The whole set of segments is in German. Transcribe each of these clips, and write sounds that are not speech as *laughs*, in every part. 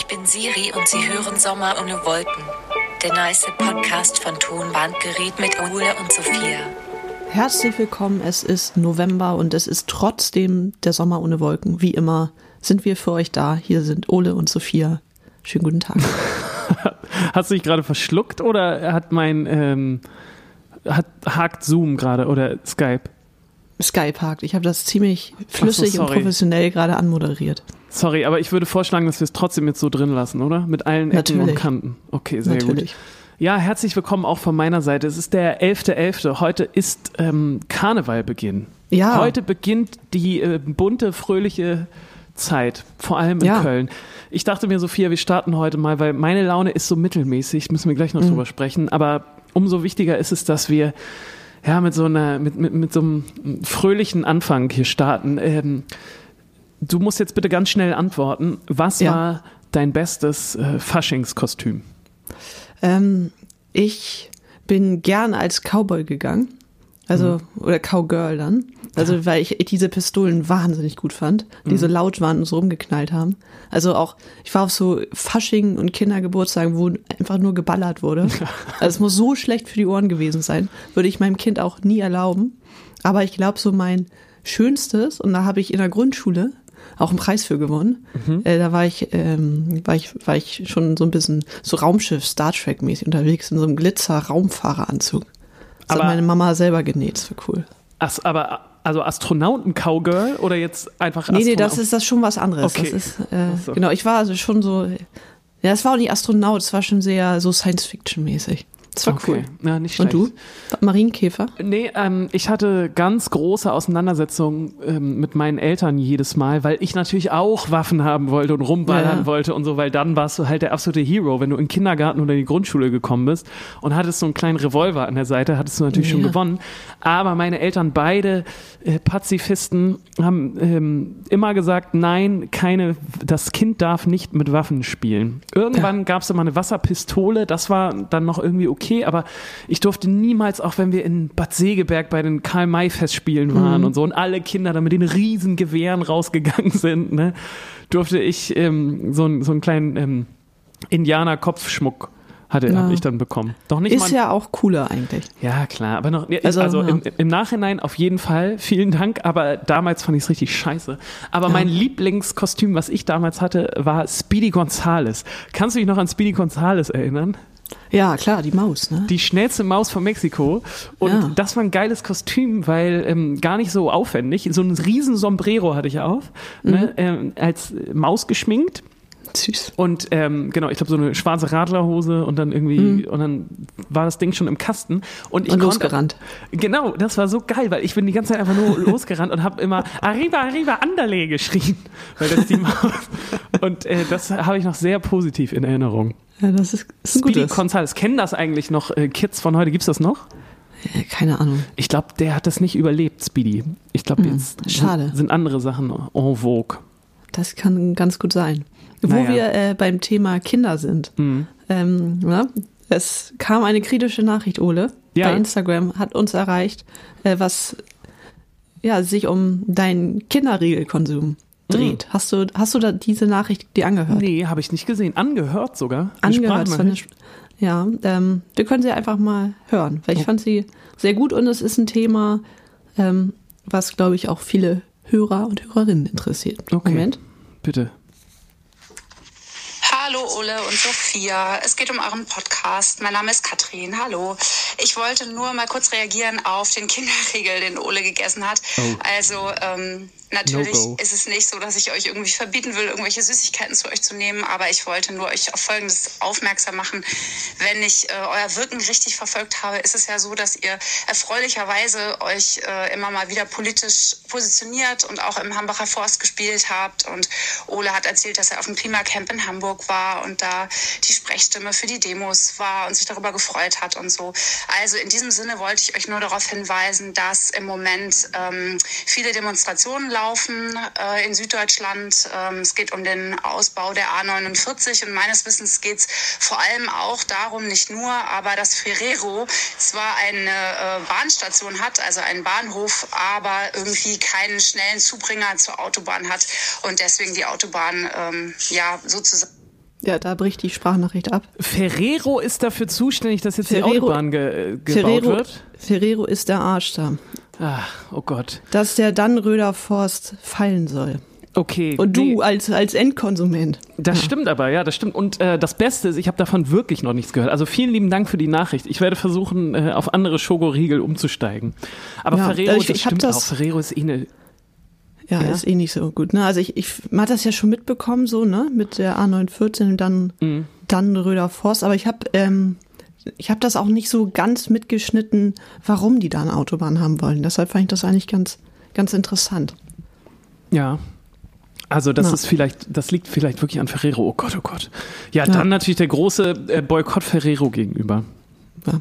Ich bin Siri und Sie hören Sommer ohne Wolken. Der nice Podcast von Tonbandgerät mit Ole und Sophia. Herzlich willkommen, es ist November und es ist trotzdem der Sommer ohne Wolken. Wie immer sind wir für euch da. Hier sind Ole und Sophia. Schönen guten Tag. *laughs* Hast du dich gerade verschluckt oder hat mein ähm, hat hakt Zoom gerade oder Skype? Skype hakt. Ich habe das ziemlich flüssig so, und professionell gerade anmoderiert. Sorry, aber ich würde vorschlagen, dass wir es trotzdem jetzt so drin lassen, oder? Mit allen Ecken und. Kanten. Okay, sehr Natürlich. gut. Ja, herzlich willkommen auch von meiner Seite. Es ist der 11.11. Heute ist ähm, Karnevalbeginn. Ja. Heute beginnt die äh, bunte, fröhliche Zeit, vor allem in Ja. Köln. Ich dachte mir, Sophia, wir starten heute mal, weil meine Laune ist so mittelmäßig, müssen wir gleich Mhm. noch drüber sprechen. Aber umso wichtiger ist es, dass wir ja mit so einer, mit, mit, mit so einem fröhlichen Anfang hier starten. Ähm, du musst jetzt bitte ganz schnell antworten. Was Ja. war dein bestes äh, Faschingskostüm? Ähm, ich bin gern als Cowboy gegangen. Also, oder Cowgirl dann. Also, weil ich diese Pistolen wahnsinnig gut fand, die so laut waren und so rumgeknallt haben. Also auch, ich war auf so Fasching und Kindergeburtstagen, wo einfach nur geballert wurde. *laughs* Also es muss so schlecht für die Ohren gewesen sein. Würde ich meinem Kind auch nie erlauben. Aber ich glaube, so mein schönstes, und da habe ich in der Grundschule auch einen Preis für gewonnen. Äh, da war ich, ähm, war ich, war ich schon so ein bisschen so Raumschiff Star Trek mäßig unterwegs in so einem Glitzer Raumfahreranzug. Das Aber- hat meine Mama selber genäht, das war cool. Ach, aber also Astronauten-Cowgirl oder jetzt einfach Nee, nee, Astronaut- das ist das schon was anderes. Okay. Das ist, äh, so. Genau, ich war also schon so, ja, es war auch nicht Astronaut, es war schon sehr so Science-Fiction-mäßig. Das war Okay, cool. ja, nicht Und du? Marienkäfer? Nee, ähm, ich hatte ganz große Auseinandersetzungen ähm, mit meinen Eltern jedes Mal, weil ich natürlich auch Waffen haben wollte und rumballern Ja, ja. wollte und so, weil dann warst du halt der absolute Hero, wenn du in den Kindergarten oder in die Grundschule gekommen bist und hattest so einen kleinen Revolver an der Seite, hattest du natürlich schon Ja. gewonnen. Aber meine Eltern, beide äh, Pazifisten, haben ähm, immer gesagt, nein, keine, das Kind darf nicht mit Waffen spielen. Irgendwann gab es immer eine Wasserpistole, das war dann noch irgendwie okay, aber ich durfte niemals, auch wenn wir in Bad Segeberg bei den Karl-May-Festspielen waren und so und alle Kinder da mit den riesen Gewehren rausgegangen *laughs* sind, ne, durfte ich ähm, so, einen- so einen kleinen ähm, Indianer-Kopfschmuck hatte Ja. hab ich dann bekommen. Doch nicht mal Ist ja auch cooler eigentlich. ja, klar, aber noch, ja, Also, also, ja. im, im Nachhinein auf jeden Fall, vielen Dank, aber damals fand ich es richtig scheiße. Aber mein Lieblingskostüm, was ich damals hatte, war Speedy Gonzales. Kannst du dich noch an Speedy Gonzales erinnern? Ja, klar, die Maus, ne? Die schnellste Maus von Mexiko. Und Ja. das war ein geiles Kostüm, weil ähm, gar nicht so aufwendig. So ein riesen Sombrero hatte ich auf, Mhm. ne, ähm, als Maus geschminkt. Süß. Und ähm, genau, ich glaube so eine schwarze Radlerhose und dann irgendwie und dann war das Ding schon im Kasten und ich Mhm. Und konnte- losgerannt. Genau, das war so geil, weil ich bin die ganze Zeit einfach nur *laughs* losgerannt und habe immer Arriba, Arriba, Anderle geschrien, weil das die *laughs* und äh, das habe ich noch sehr positiv in Erinnerung. Ja, das ist, ist Speedy. Gonzales, kennen das eigentlich noch äh, Kids von heute? Gibt's das noch? Äh, Keine Ahnung. Ich glaube, der hat das nicht überlebt, Speedy. Ich glaube, jetzt Hm, schade. Sind andere Sachen en vogue. Das kann ganz gut sein. Wo Naja. wir äh, beim Thema Kinder sind. Mhm. Ähm, ja, es kam eine kritische Nachricht, Ole, Ja. bei Instagram, hat uns erreicht, äh, was ja, sich um deinen Kinderriegelkonsum dreht. Hast du, hast du da diese Nachricht dir angehört? Nee, habe ich nicht gesehen. Angehört sogar. Eine angehört. eine Ja, ähm, wir können sie einfach mal hören, weil ich Oh. fand sie sehr gut und es ist ein Thema, ähm, was, glaube ich, auch viele Hörer und Hörerinnen interessiert. Okay. Moment. Bitte. Hallo Ole und Sophia. Es geht um euren Podcast. Mein Name ist Katrin. Hallo. Ich wollte nur mal kurz reagieren auf den Kinderriegel, den Ole gegessen hat. Oh. Also ähm, natürlich No ist es nicht so, dass ich euch irgendwie verbieten will, irgendwelche Süßigkeiten zu euch zu nehmen, aber ich wollte nur euch auf Folgendes aufmerksam machen. Wenn ich äh, euer Wirken richtig verfolgt habe, ist es ja so, dass ihr erfreulicherweise euch äh, immer mal wieder politisch positioniert und auch im Hambacher Forst gespielt habt. Und Ole hat erzählt, dass er auf dem Klimacamp in Hamburg war und da die Sprechstimme für die Demos war und sich darüber gefreut hat und so. Also in diesem Sinne wollte ich euch nur darauf hinweisen, dass im Moment ähm, viele Demonstrationen laufen äh, in Süddeutschland. Ähm, es geht um den Ausbau der A49 und meines Wissens geht es vor allem auch darum, nicht nur, aber dass Ferrero zwar eine äh, Bahnstation hat, also einen Bahnhof, aber irgendwie keinen schnellen Zubringer zur Autobahn hat und deswegen die Autobahn ähm, ja sozusagen Ja, da bricht die Sprachnachricht ab. Ferrero ist dafür zuständig, dass jetzt die Ferrero- Autobahn ge gebaut Ferrero, wird. Ferrero ist der Arsch da. Ah, oh Gott. Dass der Dannröder Forst fallen soll. Okay. Und nee, du als, als Endkonsument. Das stimmt aber, ja, das stimmt. Und äh, das Beste ist, ich habe davon wirklich noch nichts gehört. Also vielen lieben Dank für die Nachricht. Ich werde versuchen, äh, auf andere Schokoriegel umzusteigen. Aber Ja, Ferrero, ich- das ich stimmt das- auch. Ferrero ist eh eine Ja, Ja. ist eh nicht so gut. Ne? Also ich, ich man hat das ja schon mitbekommen, so, ne? Mit der A914 und dann, Mhm. dann Röder Forst. Aber ich habe ähm, ich hab das auch nicht so ganz mitgeschnitten, warum die da eine Autobahn haben wollen. Deshalb fand ich das eigentlich ganz, ganz interessant. Ja. Also das Ja. ist vielleicht, das liegt vielleicht wirklich an Ferrero. Oh Gott, oh Gott. Ja, Ja. dann natürlich der große äh, Boykott Ferrero gegenüber. Ja.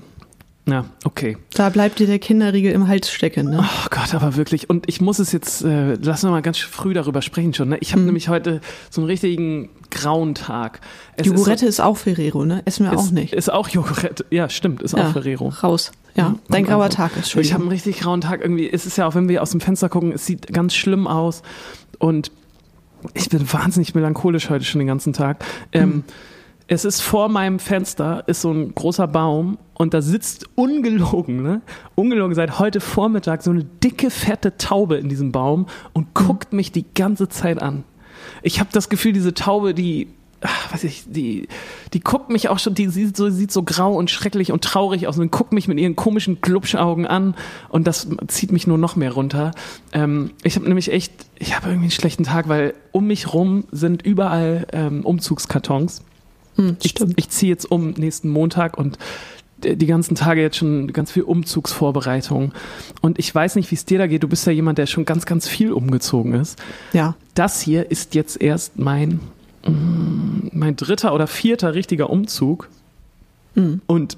Ja, okay. Da bleibt dir der Kinderriegel im Hals stecken. Ne? Oh Gott, aber wirklich. Und ich muss es jetzt, äh, lass uns mal ganz früh darüber sprechen schon. Ne? Ich Mhm. habe nämlich heute so einen richtigen grauen Tag. Es ist Jogurette ist, auch Ferrero, ne? Essen wir so, auch ist, nicht. Ist auch Joghurt. Ja, stimmt, ist auch Ferrero. Raus. Ja, dein Und grauer Tag ist Ich habe einen richtig grauen Tag. Irgendwie es ist ja auch, wenn wir aus dem Fenster gucken, es sieht ganz schlimm aus. Und ich bin wahnsinnig melancholisch heute schon den ganzen Tag. Ähm, es ist vor meinem Fenster ist so ein großer Baum und da sitzt ungelogen, ne? Ungelogen seit heute Vormittag so eine dicke, fette Taube in diesem Baum und guckt mich die ganze Zeit an. Ich habe das Gefühl, diese Taube, die, ach, weiß ich, die, die guckt mich auch schon, die sieht so, sieht so grau und schrecklich und traurig aus und guckt mich mit ihren komischen Glubschaugen an und das zieht mich nur noch mehr runter. Ähm, ich habe nämlich echt, ich habe irgendwie einen schlechten Tag, weil um mich rum sind überall ähm, Umzugskartons. Hm, Ich, stimmt. ich ziehe jetzt um nächsten Montag und d- die ganzen Tage jetzt schon ganz viel Umzugsvorbereitung. Und ich weiß nicht, wie es dir da geht. Du bist ja jemand, der schon ganz, ganz viel umgezogen ist. Ja. Das hier ist jetzt erst mein, mm, mein dritter oder vierter richtiger Umzug. Und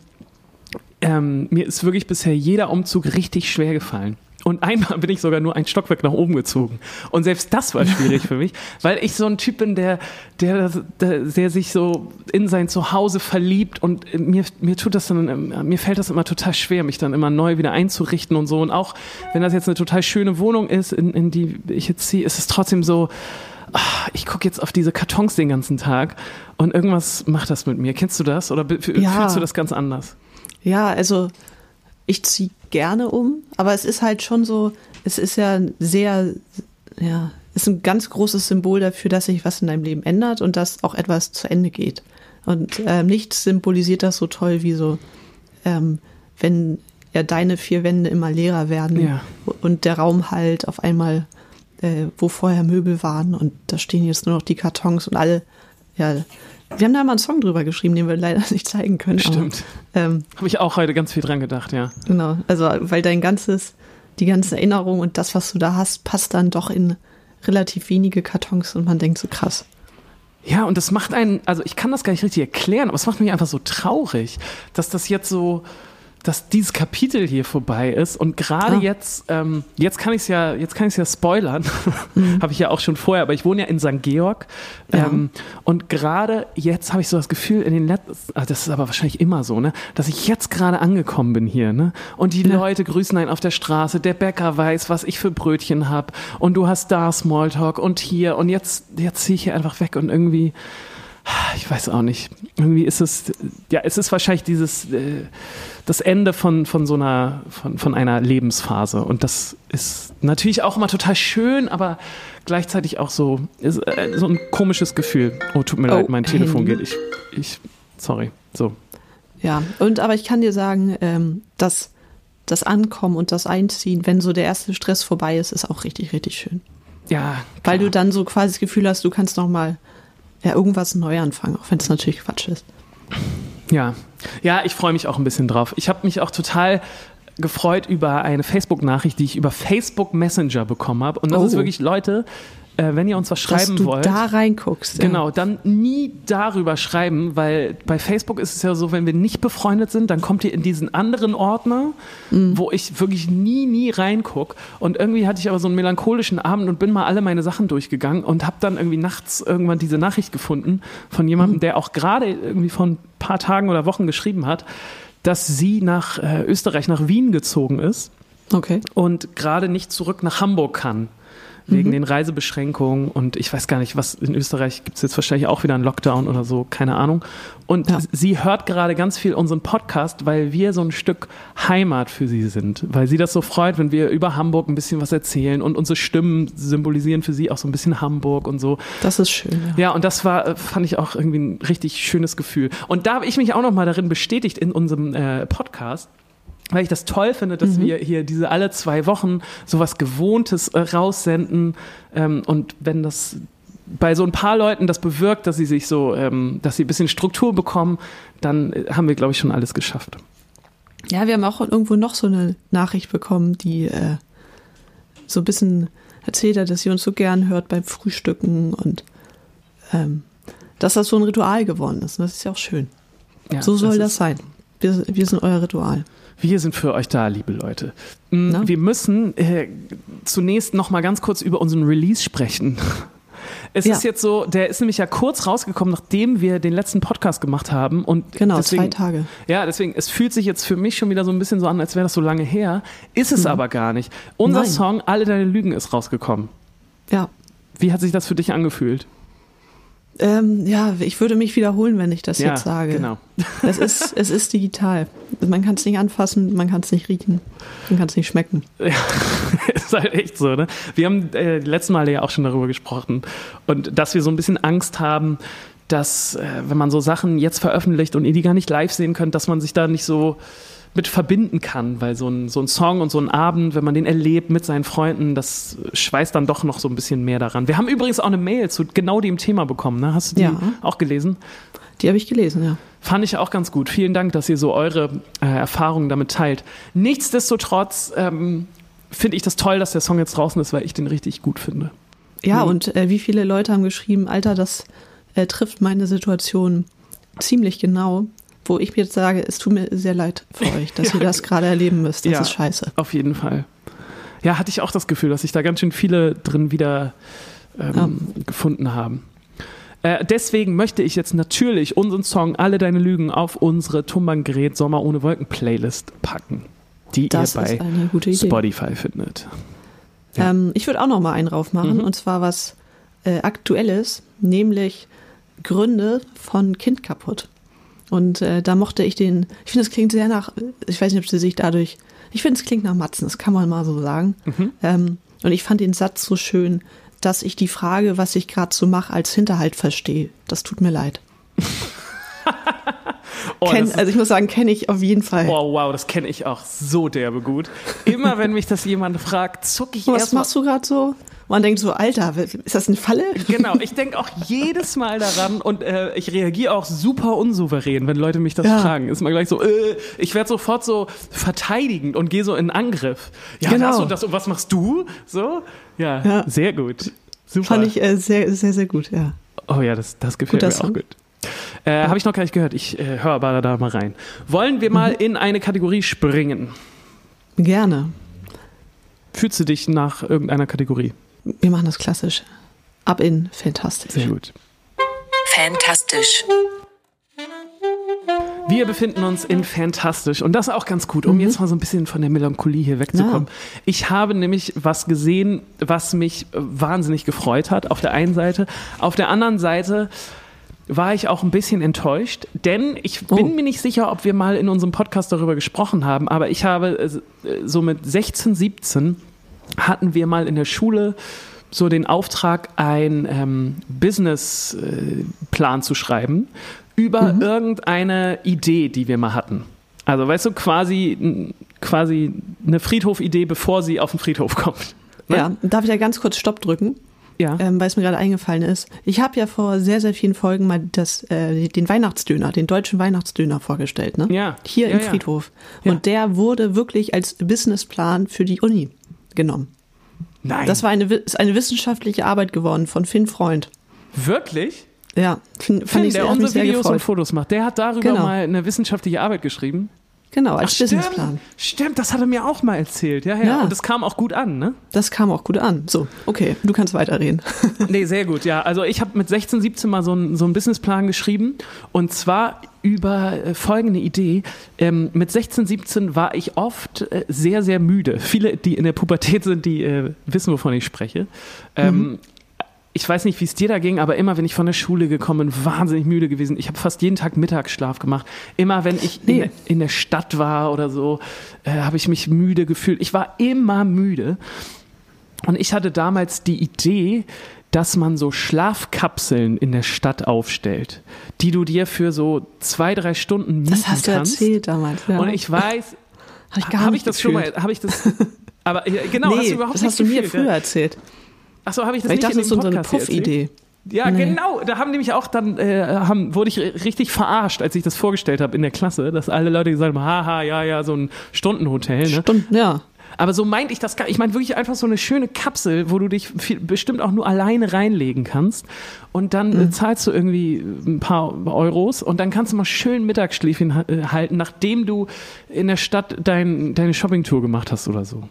ähm, mir ist wirklich bisher jeder Umzug richtig schwer gefallen. Und einmal *laughs* bin ich sogar nur ein Stockwerk nach oben gezogen. Und selbst das war schwierig für mich, *laughs* weil ich so ein Typ bin, der, der, der, der sich so in sein Zuhause verliebt und mir, mir tut das dann, mir fällt das immer total schwer, mich dann immer neu wieder einzurichten und so. Und auch wenn das jetzt eine total schöne Wohnung ist, in, in die ich jetzt ziehe, ist es trotzdem so, ah, ich gucke jetzt auf diese Kartons den ganzen Tag und irgendwas macht das mit mir. Kennst du das oder Ja. fühlst du das ganz anders? Ja, also ich ziehe gerne um, aber es ist halt schon so, es ist ja sehr, ja, ist ein ganz großes Symbol dafür, dass sich was in deinem Leben ändert und dass auch etwas zu Ende geht. Und ähm, nichts symbolisiert das so toll wie so, ähm, wenn ja deine vier Wände immer leerer werden Ja. und der Raum halt auf einmal, äh, wo vorher Möbel waren und da stehen jetzt nur noch die Kartons und alle, ja, wir haben da mal einen Song drüber geschrieben, den wir leider *laughs* nicht zeigen können. Stimmt. Ähm, Habe ich auch heute ganz viel dran gedacht, ja. Genau, also weil dein ganzes, die ganze Erinnerung und das, was du da hast, passt dann doch in relativ wenige Kartons und man denkt so krass. Ja, und das macht einen, also ich kann das gar nicht richtig erklären, aber es macht mich einfach so traurig, dass das jetzt so, dass dieses Kapitel hier vorbei ist und gerade Ah. jetzt, ähm, jetzt kann ich es ja, jetzt kann ich ja spoilern, *laughs* habe ich ja auch schon vorher, aber ich wohne ja in St. Georg Ja. ähm, und gerade jetzt habe ich so das Gefühl in den letzten, ah, das ist aber wahrscheinlich immer so, ne, dass ich jetzt gerade angekommen bin hier, ne, und die Ja. Leute grüßen einen auf der Straße, der Bäcker weiß, was ich für Brötchen hab und du hast da Smalltalk und hier und jetzt, jetzt ziehe ich hier einfach weg und irgendwie, ich weiß auch nicht. Irgendwie ist es, ja, es ist wahrscheinlich dieses, äh, das Ende von, von so einer, von, von einer Lebensphase. Und das ist natürlich auch immer total schön, aber gleichzeitig auch so, ist, äh, so ein komisches Gefühl. Oh, tut mir Oh, leid, mein Telefon geht. Ich, ich, sorry. So. Ja, und aber ich kann dir sagen, ähm, dass das Ankommen und das Einziehen, wenn so der erste Stress vorbei ist, ist auch richtig, richtig schön. Ja. Weil klar. du dann so quasi das Gefühl hast, du kannst noch mal ja, irgendwas neu anfangen, auch wenn es natürlich Quatsch ist. Ja, ja, ich freue mich auch ein bisschen drauf. Ich habe mich auch total gefreut über eine Facebook-Nachricht, die ich über Facebook Messenger bekommen habe. Und das Oh. ist wirklich, Leute, äh, wenn ihr uns was schreiben Dass du wollt. da reinguckst. ja. Genau, dann nie darüber schreiben, weil bei Facebook ist es ja so, wenn wir nicht befreundet sind, dann kommt ihr in diesen anderen Ordner, wo ich wirklich nie, nie reinguck. Und irgendwie hatte ich aber so einen melancholischen Abend und bin mal alle meine Sachen durchgegangen und habe dann irgendwie nachts irgendwann diese Nachricht gefunden von jemandem, der auch gerade irgendwie vor ein paar Tagen oder Wochen geschrieben hat, dass sie nach äh, Österreich, nach Wien gezogen ist Okay. und gerade nicht zurück nach Hamburg kann. Wegen Mhm. den Reisebeschränkungen und ich weiß gar nicht, was in Österreich gibt es jetzt wahrscheinlich auch wieder einen Lockdown oder so, keine Ahnung. Und Ja. sie hört gerade ganz viel unseren Podcast, weil wir so ein Stück Heimat für sie sind, weil sie das so freut, wenn wir über Hamburg ein bisschen was erzählen und unsere Stimmen symbolisieren für sie auch so ein bisschen Hamburg und so. Das ist schön. Ja. Ja, und das war, äh, fand ich auch irgendwie ein richtig schönes Gefühl. Und da habe ich mich auch nochmal darin bestätigt in unserem äh, Podcast, weil ich das toll finde, dass wir hier diese alle zwei Wochen sowas Gewohntes äh, raussenden. Ähm, und wenn das bei so ein paar Leuten das bewirkt, dass sie sich so, ähm, dass sie ein bisschen Struktur bekommen, dann äh, haben wir, glaube ich, schon alles geschafft. Ja, wir haben auch irgendwo noch so eine Nachricht bekommen, die äh, so ein bisschen erzählt hat, dass sie uns so gern hört beim Frühstücken und ähm, dass das so ein Ritual geworden ist. Und das ist ja auch schön. Ja, so soll das, ist- sein. Wir, wir sind euer Ritual. Wir sind für euch da, liebe Leute. Mm, Na? Wir müssen äh, zunächst noch mal ganz kurz über unseren Release sprechen. *laughs* Es Ja. ist jetzt so, der ist nämlich ja kurz rausgekommen, nachdem wir den letzten Podcast gemacht haben. Und Genau, deswegen, zwei Tage. Ja, deswegen, es fühlt sich jetzt für mich schon wieder so ein bisschen so an, als wäre das so lange her. Ist es aber gar nicht. Unser Mhm. Nein. Song Alle deine Lügen ist rausgekommen. Ja. Wie hat sich das für dich angefühlt? Ähm, ja, ich würde mich wiederholen, wenn ich das ja, jetzt sage. genau. *laughs* Es ist, es ist digital. Man kann es nicht anfassen, man kann es nicht riechen, man kann es nicht schmecken. *laughs* Ja, ist halt echt so, ne? Wir haben äh, die letzten Male ja auch schon darüber gesprochen und dass wir so ein bisschen Angst haben, dass, äh, wenn man so Sachen jetzt veröffentlicht und ihr die gar nicht live sehen könnt, dass man sich da nicht so mit verbinden kann, weil so ein, so ein Song und so ein Abend, wenn man den erlebt mit seinen Freunden, das schweißt dann doch noch so ein bisschen mehr daran. Wir haben übrigens auch eine Mail zu genau dem Thema bekommen, ne? Hast du die Ja. auch gelesen? Die habe ich gelesen, ja. Fand ich auch ganz gut. Vielen Dank, dass ihr so eure äh, Erfahrungen damit teilt. Nichtsdestotrotz ähm, finde ich das toll, dass der Song jetzt draußen ist, weil ich den richtig gut finde. Ja, Mhm. und äh, wie viele Leute haben geschrieben, Alter, das äh, trifft meine Situation ziemlich genau, wo ich mir jetzt sage, es tut mir sehr leid für *laughs* euch, dass Ja. ihr das gerade erleben müsst. Das Ja. ist scheiße. Auf jeden Fall. Ja, hatte ich auch das Gefühl, dass sich da ganz schön viele drin wieder ähm, gefunden haben. Äh, deswegen möchte ich jetzt natürlich unseren Song Alle deine Lügen auf unsere Tumbangerät Sommer ohne Wolken Playlist packen, die Das ihr bei. Spotify findet. Ja. Ähm, ich würde auch noch mal einen drauf machen, Mhm. und zwar was äh, Aktuelles, nämlich Gründe von Kind kaputt. Und äh, da mochte ich den, ich finde, es klingt sehr nach, ich weiß nicht, ob sie sich dadurch, ich finde, es klingt nach Matzen, das kann man mal so sagen. Mhm. Ähm, und ich fand den Satz so schön, dass ich die Frage, was ich gerade so mache, als Hinterhalt verstehe. Das tut mir leid. *laughs* Oh, Kenn, also ich muss sagen, kenne ich auf jeden Fall. Oh, wow, das kenne ich auch so derbe gut. Immer wenn mich das jemand fragt, zucke ich was machst du gerade so? Man denkt so, Alter, ist das eine Falle? Genau, ich *laughs* denke auch jedes Mal daran und äh, ich reagiere auch super unsouverän, wenn Leute mich das Ja. fragen. Ist mal gleich so, äh, ich werde sofort so verteidigend und gehe so in Angriff. Ja, Genau. das und das und was machst du? So? Ja, Ja. sehr gut. Super. Fand ich äh, sehr, sehr, sehr gut, ja. Oh ja, das, das gefällt Guter mir auch gut. Äh, Habe ich noch gar nicht gehört. Ich äh, höre aber da mal rein. Wollen wir mal Mhm. in eine Kategorie springen? Gerne. Fühlst du dich nach irgendeiner Kategorie? Wir machen das klassisch. Ab in fantastisch. Sehr gut. Fantastisch. Wir befinden uns in Fantastisch und das auch ganz gut, um jetzt mal so ein bisschen von der Melancholie hier wegzukommen. Ich habe nämlich was gesehen, was mich wahnsinnig gefreut hat, auf der einen Seite. Auf der anderen Seite war ich auch ein bisschen enttäuscht, denn ich bin Oh. mir nicht sicher, ob wir mal in unserem Podcast darüber gesprochen haben, aber ich habe äh, so mit 16, 17 hatten wir mal in der Schule so den Auftrag, einen ähm, Businessplan zu schreiben über irgendeine Idee, die wir mal hatten. Also, weißt du, quasi, quasi eine Friedhof-Idee, bevor sie auf den Friedhof kommt. Ne? Ja, darf ich da ganz kurz Stopp drücken, Ja. ähm, weil es mir gerade eingefallen ist. Ich habe ja vor sehr, sehr vielen Folgen mal das, äh, den Weihnachtsdöner, den deutschen Weihnachtsdöner vorgestellt, ne? Ja. Hier Ja, im ja. Friedhof. Und der wurde wirklich als Businessplan für die Uni genommen. Nein. Das war eine, ist eine wissenschaftliche Arbeit geworden von Finn Freund. wirklich? Ja, fand Finn, ich der unsere Videos und gefreut. Fotos macht, der hat darüber Genau. mal eine wissenschaftliche Arbeit geschrieben. Genau, als Ach, Businessplan. Stimmt, stimmt, das hat er mir auch mal erzählt. Ja, ja, Ja. Und das kam auch gut an, ne? Das kam auch gut an. So, okay, du kannst weiterreden. *laughs* Nee, sehr gut, ja. Also ich habe mit 16, 17 mal so einen so einen Businessplan geschrieben und zwar über äh, folgende Idee. Ähm, mit 16, 17 war ich oft äh, sehr, sehr müde. Viele, die in der Pubertät sind, die äh, wissen, wovon ich spreche. Ähm, ich weiß nicht, wie es dir da ging, aber immer, wenn ich von der Schule gekommen bin, wahnsinnig müde gewesen. Ich habe fast jeden Tag Mittagsschlaf gemacht. Immer, wenn ich in, Nee. der, in der Stadt war oder so, äh, habe ich mich müde gefühlt. Ich war immer müde. Und ich hatte damals die Idee, dass man so Schlafkapseln in der Stadt aufstellt, die du dir für so zwei, drei Stunden mieten Das hast du kannst. erzählt damals. Ja. Und ich weiß, Hab ich habe nicht ich das schon mal, gefühlt. habe ich das, aber genau, *laughs* hast nee, du überhaupt das hast du mir gefühlt, früher ja. erzählt. Achso, habe ich das Weil ich nicht dachte, in das ist dem so eine? Puff-Idee. Ja, Nee. genau. Da haben nämlich auch dann, äh, haben, wurde ich ri- richtig verarscht, als ich das vorgestellt habe in der Klasse, dass alle Leute gesagt haben, haha, ja, ja, so ein Stundenhotel. Ne? Stunden, ja. Aber so meinte ich das gar Ich meine wirklich einfach so eine schöne Kapsel, wo du dich viel, bestimmt auch nur alleine reinlegen kannst. Und dann Mhm. äh, zahlst du irgendwie ein paar Euros und dann kannst du mal schön Mittagsschläfchen äh, halten, nachdem du in der Stadt dein, deine Shoppingtour gemacht hast oder so.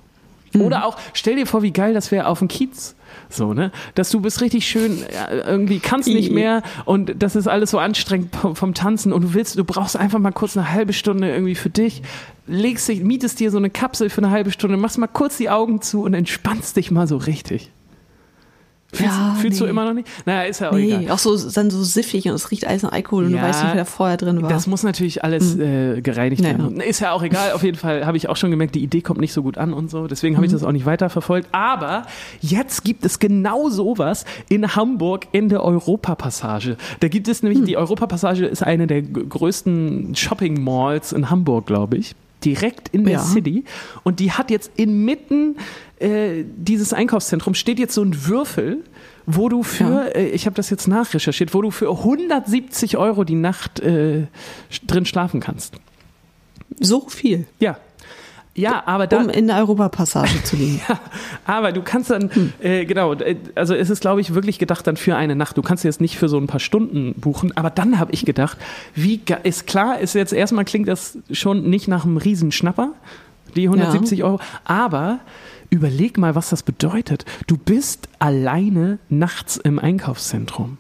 Mhm. Oder auch, stell dir vor, wie geil das wäre auf dem Kiez. So, ne? Dass du bist richtig schön, äh, irgendwie kannst nicht mehr und das ist alles so anstrengend vom, vom Tanzen und du willst, du brauchst einfach mal kurz eine halbe Stunde irgendwie für dich, legst dich, mietest dir so eine Kapsel für eine halbe Stunde, machst mal kurz die Augen zu und entspannst dich mal so richtig. Fühlst, Ja, fühlst du nee. immer noch nicht? Naja, ist ja auch Nee, egal. auch so dann so siffig und es riecht alles nach Alkohol und Ja, du weißt nicht, wer da vorher drin war. Das muss natürlich alles äh, gereinigt Naja. werden. Ist ja auch egal. Auf jeden Fall habe ich auch schon gemerkt, die Idee kommt nicht so gut an und so. Deswegen habe ich das auch nicht weiterverfolgt. Aber jetzt gibt es genau sowas in Hamburg in der Europapassage. Da gibt es nämlich, die Europapassage ist eine der größten Shopping Malls in Hamburg, glaube ich. Direkt in der Ja. City. Und die hat jetzt inmitten äh, dieses Einkaufszentrum steht jetzt so ein Würfel, wo du für, äh, ich habe das jetzt nachrecherchiert, wo du für 170 Euro die Nacht äh, drin schlafen kannst. so viel, Ja. Ja, aber dann, um in der Europapassage zu liegen. *laughs* aber du kannst dann, Hm. äh, genau, äh, also es ist, glaube ich, wirklich gedacht dann für eine Nacht. Du kannst jetzt nicht für so ein paar Stunden buchen, aber dann habe ich gedacht, wie ist klar, ist jetzt erstmal klingt das schon nicht nach einem Riesenschnapper, die 170 Euro, aber überleg mal, was das bedeutet. Du bist alleine nachts im Einkaufszentrum.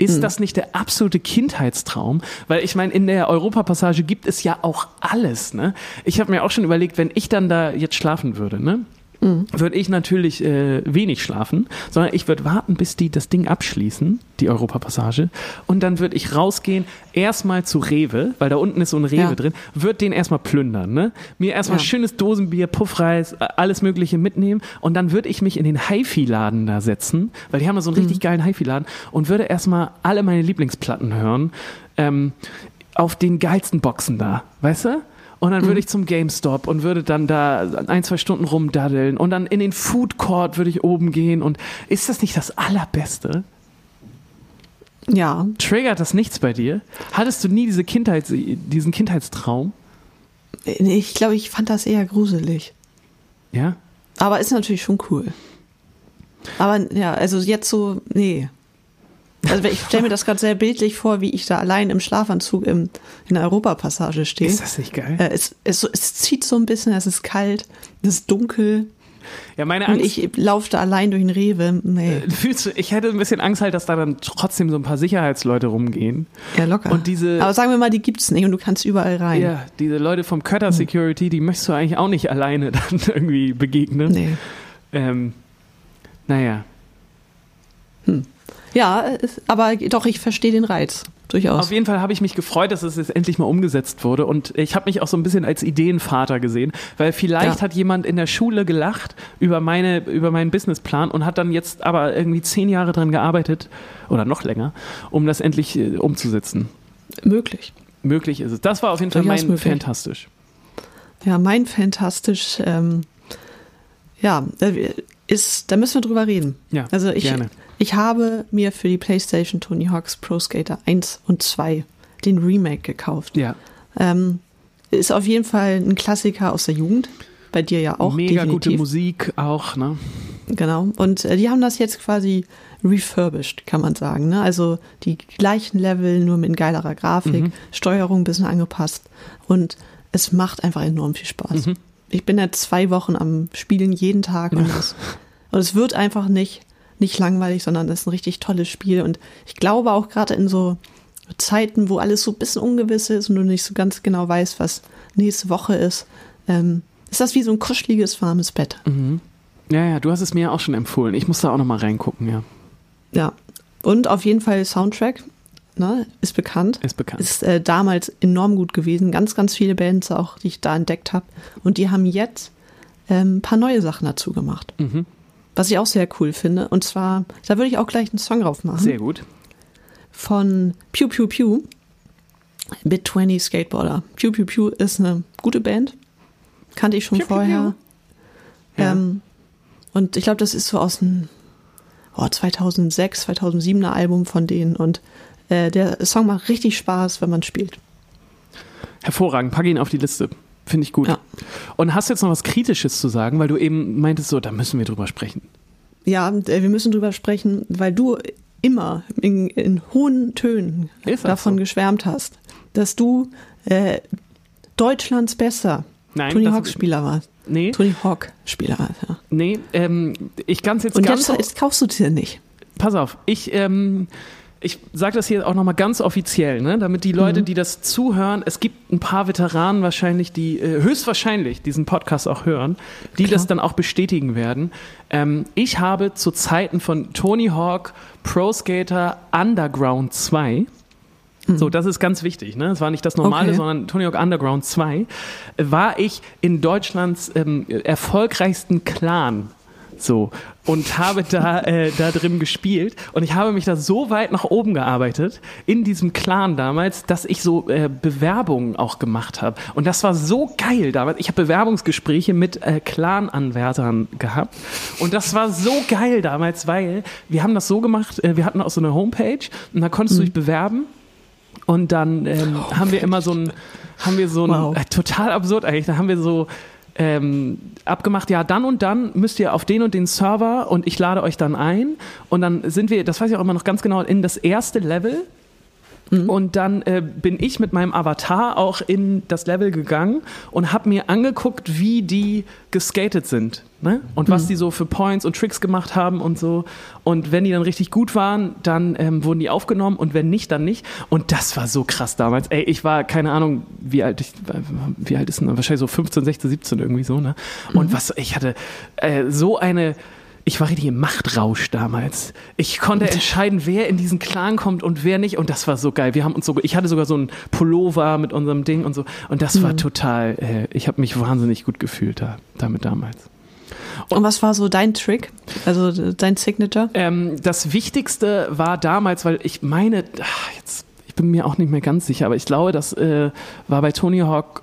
Ist Hm. das nicht der absolute Kindheitstraum? Weil ich meine, in der Europapassage gibt es ja auch alles. Ne? Ich habe mir auch schon überlegt, wenn ich dann da jetzt schlafen würde, ne? Hm. würde ich natürlich äh, wenig schlafen, sondern ich würde warten, bis die das Ding abschließen, die Europapassage, und dann würde ich rausgehen, erstmal zu Rewe, weil da unten ist so ein Rewe Ja. drin, würde den erstmal plündern, ne? Mir erstmal Ja. schönes Dosenbier, Puffreis, alles Mögliche mitnehmen und dann würde ich mich in den HiFi-Laden da setzen, weil die haben da so einen richtig geilen HiFi-Laden und würde erstmal alle meine Lieblingsplatten hören, ähm, auf den geilsten Boxen da, weißt du? Und dann würde ich zum GameStop und würde dann da ein, zwei Stunden rumdaddeln und dann in den Food Court würde ich oben gehen und ist das nicht das Allerbeste? Ja, Triggert das nichts bei dir? Hattest du nie diese Kindheit, diesen Kindheitstraum? ich glaube, ich fand das eher gruselig. Ja? Aber ist natürlich schon cool. Aber ja, also jetzt so, nee. Also ich stelle mir das gerade sehr bildlich vor, wie ich da allein im Schlafanzug im, in der Europapassage stehe. Ist das nicht geil? Äh, es, es, es zieht so ein bisschen, es ist kalt, es ist dunkel Ja, meine und Angst. ich laufe da allein durch den Rewe. Nee, du, ich hätte ein bisschen Angst halt, dass da dann trotzdem so ein paar Sicherheitsleute rumgehen. ja locker. und diese- Aber sagen wir mal, die gibt's nicht und du kannst überall rein. Ja, diese Leute vom Cutter Security, die möchtest du eigentlich auch nicht alleine *laughs* dann irgendwie begegnen. Nee. Ähm, naja. Ja, es- aber doch, ich verstehe den Reiz. Durchaus. Auf jeden Fall habe ich mich gefreut, dass es jetzt endlich mal umgesetzt wurde. Und ich habe mich auch so ein bisschen als Ideenvater gesehen, weil vielleicht Ja. hat jemand in der Schule gelacht über, meine, über meinen Businessplan und hat dann jetzt aber irgendwie zehn Jahre dran gearbeitet oder noch länger, um das endlich äh, umzusetzen. Möglich. Möglich ist es. Das war auf jeden Fall Durchaus mein möglich. Fantastisch. Ja, mein fantastisch, ähm, ja, da ist, da müssen wir drüber reden. Ja, Also ich, gerne. Ich habe mir für die PlayStation Tony Hawk's Pro Skater 1 und 2 den Remake gekauft. Ja, Ähm, ist auf jeden Fall ein Klassiker aus der Jugend. Bei dir ja auch. mega gute definitiv. Musik auch, ne? Genau. Und äh, die haben das jetzt quasi refurbished, kann man sagen. Ne? Also die gleichen Level, nur mit geilerer Grafik, Mhm. Steuerung ein bisschen angepasst. Und es macht einfach enorm viel Spaß. Mhm. Ich bin ja zwei Wochen am Spielen jeden Tag und es, und es wird einfach nicht, nicht langweilig, sondern es ist ein richtig tolles Spiel. Und ich glaube auch gerade in so Zeiten, wo alles so ein bisschen ungewiss ist und du nicht so ganz genau weißt, was nächste Woche ist, ähm, ist das wie so ein kuscheliges, warmes Bett. Ja, ja, du hast es mir ja auch schon empfohlen. Ich muss da auch noch mal reingucken, ja. Ja. Und auf jeden Fall Soundtrack, ne, ist bekannt. Ist bekannt. Ist äh, damals enorm gut gewesen. Ganz, ganz viele Bands auch, die ich da entdeckt habe. Und die haben jetzt ähm, ein paar neue Sachen dazu gemacht. Mhm. Was ich auch sehr cool finde. Und zwar, da würde ich auch gleich einen Song drauf machen. Sehr gut. Von Pew Pew Pew. Bit 20 Skateboarder. Pew Pew Pew ist eine gute Band. Kannte ich schon Pew Pew vorher. Ja. Ähm, und ich glaube, das ist so aus dem oh, 2006, 2007er Album von denen. Und äh, der Song macht richtig Spaß, wenn man spielt. Hervorragend, packe ihn auf die Liste. Finde ich gut. Ja. Und hast du jetzt noch was Kritisches zu sagen, weil du eben meintest, so, da müssen wir drüber sprechen. Ja, äh, wir müssen drüber sprechen, weil du immer in, in hohen Tönen davon so? geschwärmt hast, dass du äh, Deutschlands bester Nein, Tony Hawk Spieler warst. Nee, Tony Hawk Spieler warst, ja. nee, ähm, ich kann es jetzt Und ganz jetzt, jetzt kaufst du dir nicht. pass auf, ich, ähm, ich sage das hier auch nochmal ganz offiziell, ne? damit die Leute, die das zuhören, es gibt ein paar Veteranen wahrscheinlich, die äh, höchstwahrscheinlich diesen Podcast auch hören, die Klar. das dann auch bestätigen werden. Ähm, ich habe zu Zeiten von Tony Hawk Pro Skater Underground 2 so, das ist ganz wichtig. Ne? Es war nicht das normale, Okay. sondern Tony Hawk Underground 2. äh, War ich in Deutschlands ähm, erfolgreichsten Clan. So. Und habe da, äh, da drin gespielt. Und ich habe mich da so weit nach oben gearbeitet, in diesem Clan damals, dass ich so äh, Bewerbungen auch gemacht habe. Und das war so geil damals. Ich habe Bewerbungsgespräche mit äh, Clan-Anwärtern gehabt. Und das war so geil damals, weil wir haben das so gemacht, äh, wir hatten auch so eine Homepage und da konntest du dich bewerben. Und dann ähm, haben wir immer so ein, haben wir so ein, Wow. äh, total absurd eigentlich, da haben wir so ähm, abgemacht, ja, dann und dann müsst ihr auf den und den Server und ich lade euch dann ein. Und dann sind wir, das weiß ich auch immer noch ganz genau, in das erste Level. Und dann äh, bin ich mit meinem Avatar auch in das Level gegangen und habe mir angeguckt, wie die geskatet sind. Ne? Und was die so für Points und Tricks gemacht haben und so. Und wenn die dann richtig gut waren, dann ähm, wurden die aufgenommen und wenn nicht, dann nicht. Und das war so krass damals. Ey, ich war, keine Ahnung, wie alt ich, wie alt ist denn, wahrscheinlich so 15, 16, 17 irgendwie so, ne? Und was, ich hatte äh, so eine, ich war richtig im Machtrausch damals. Ich konnte entscheiden, wer in diesen Clan kommt und wer nicht. Und das war so geil. Wir haben uns so, ich hatte sogar so einen Pullover mit unserem Ding und so. Und das war total, äh, ich habe mich wahnsinnig gut gefühlt da, damit damals. Und was war so dein Trick? Also dein Signature? Ähm, das Wichtigste war damals, weil ich meine, ach, jetzt, ich bin mir auch nicht mehr ganz sicher, aber ich glaube, das äh, war bei Tony Hawk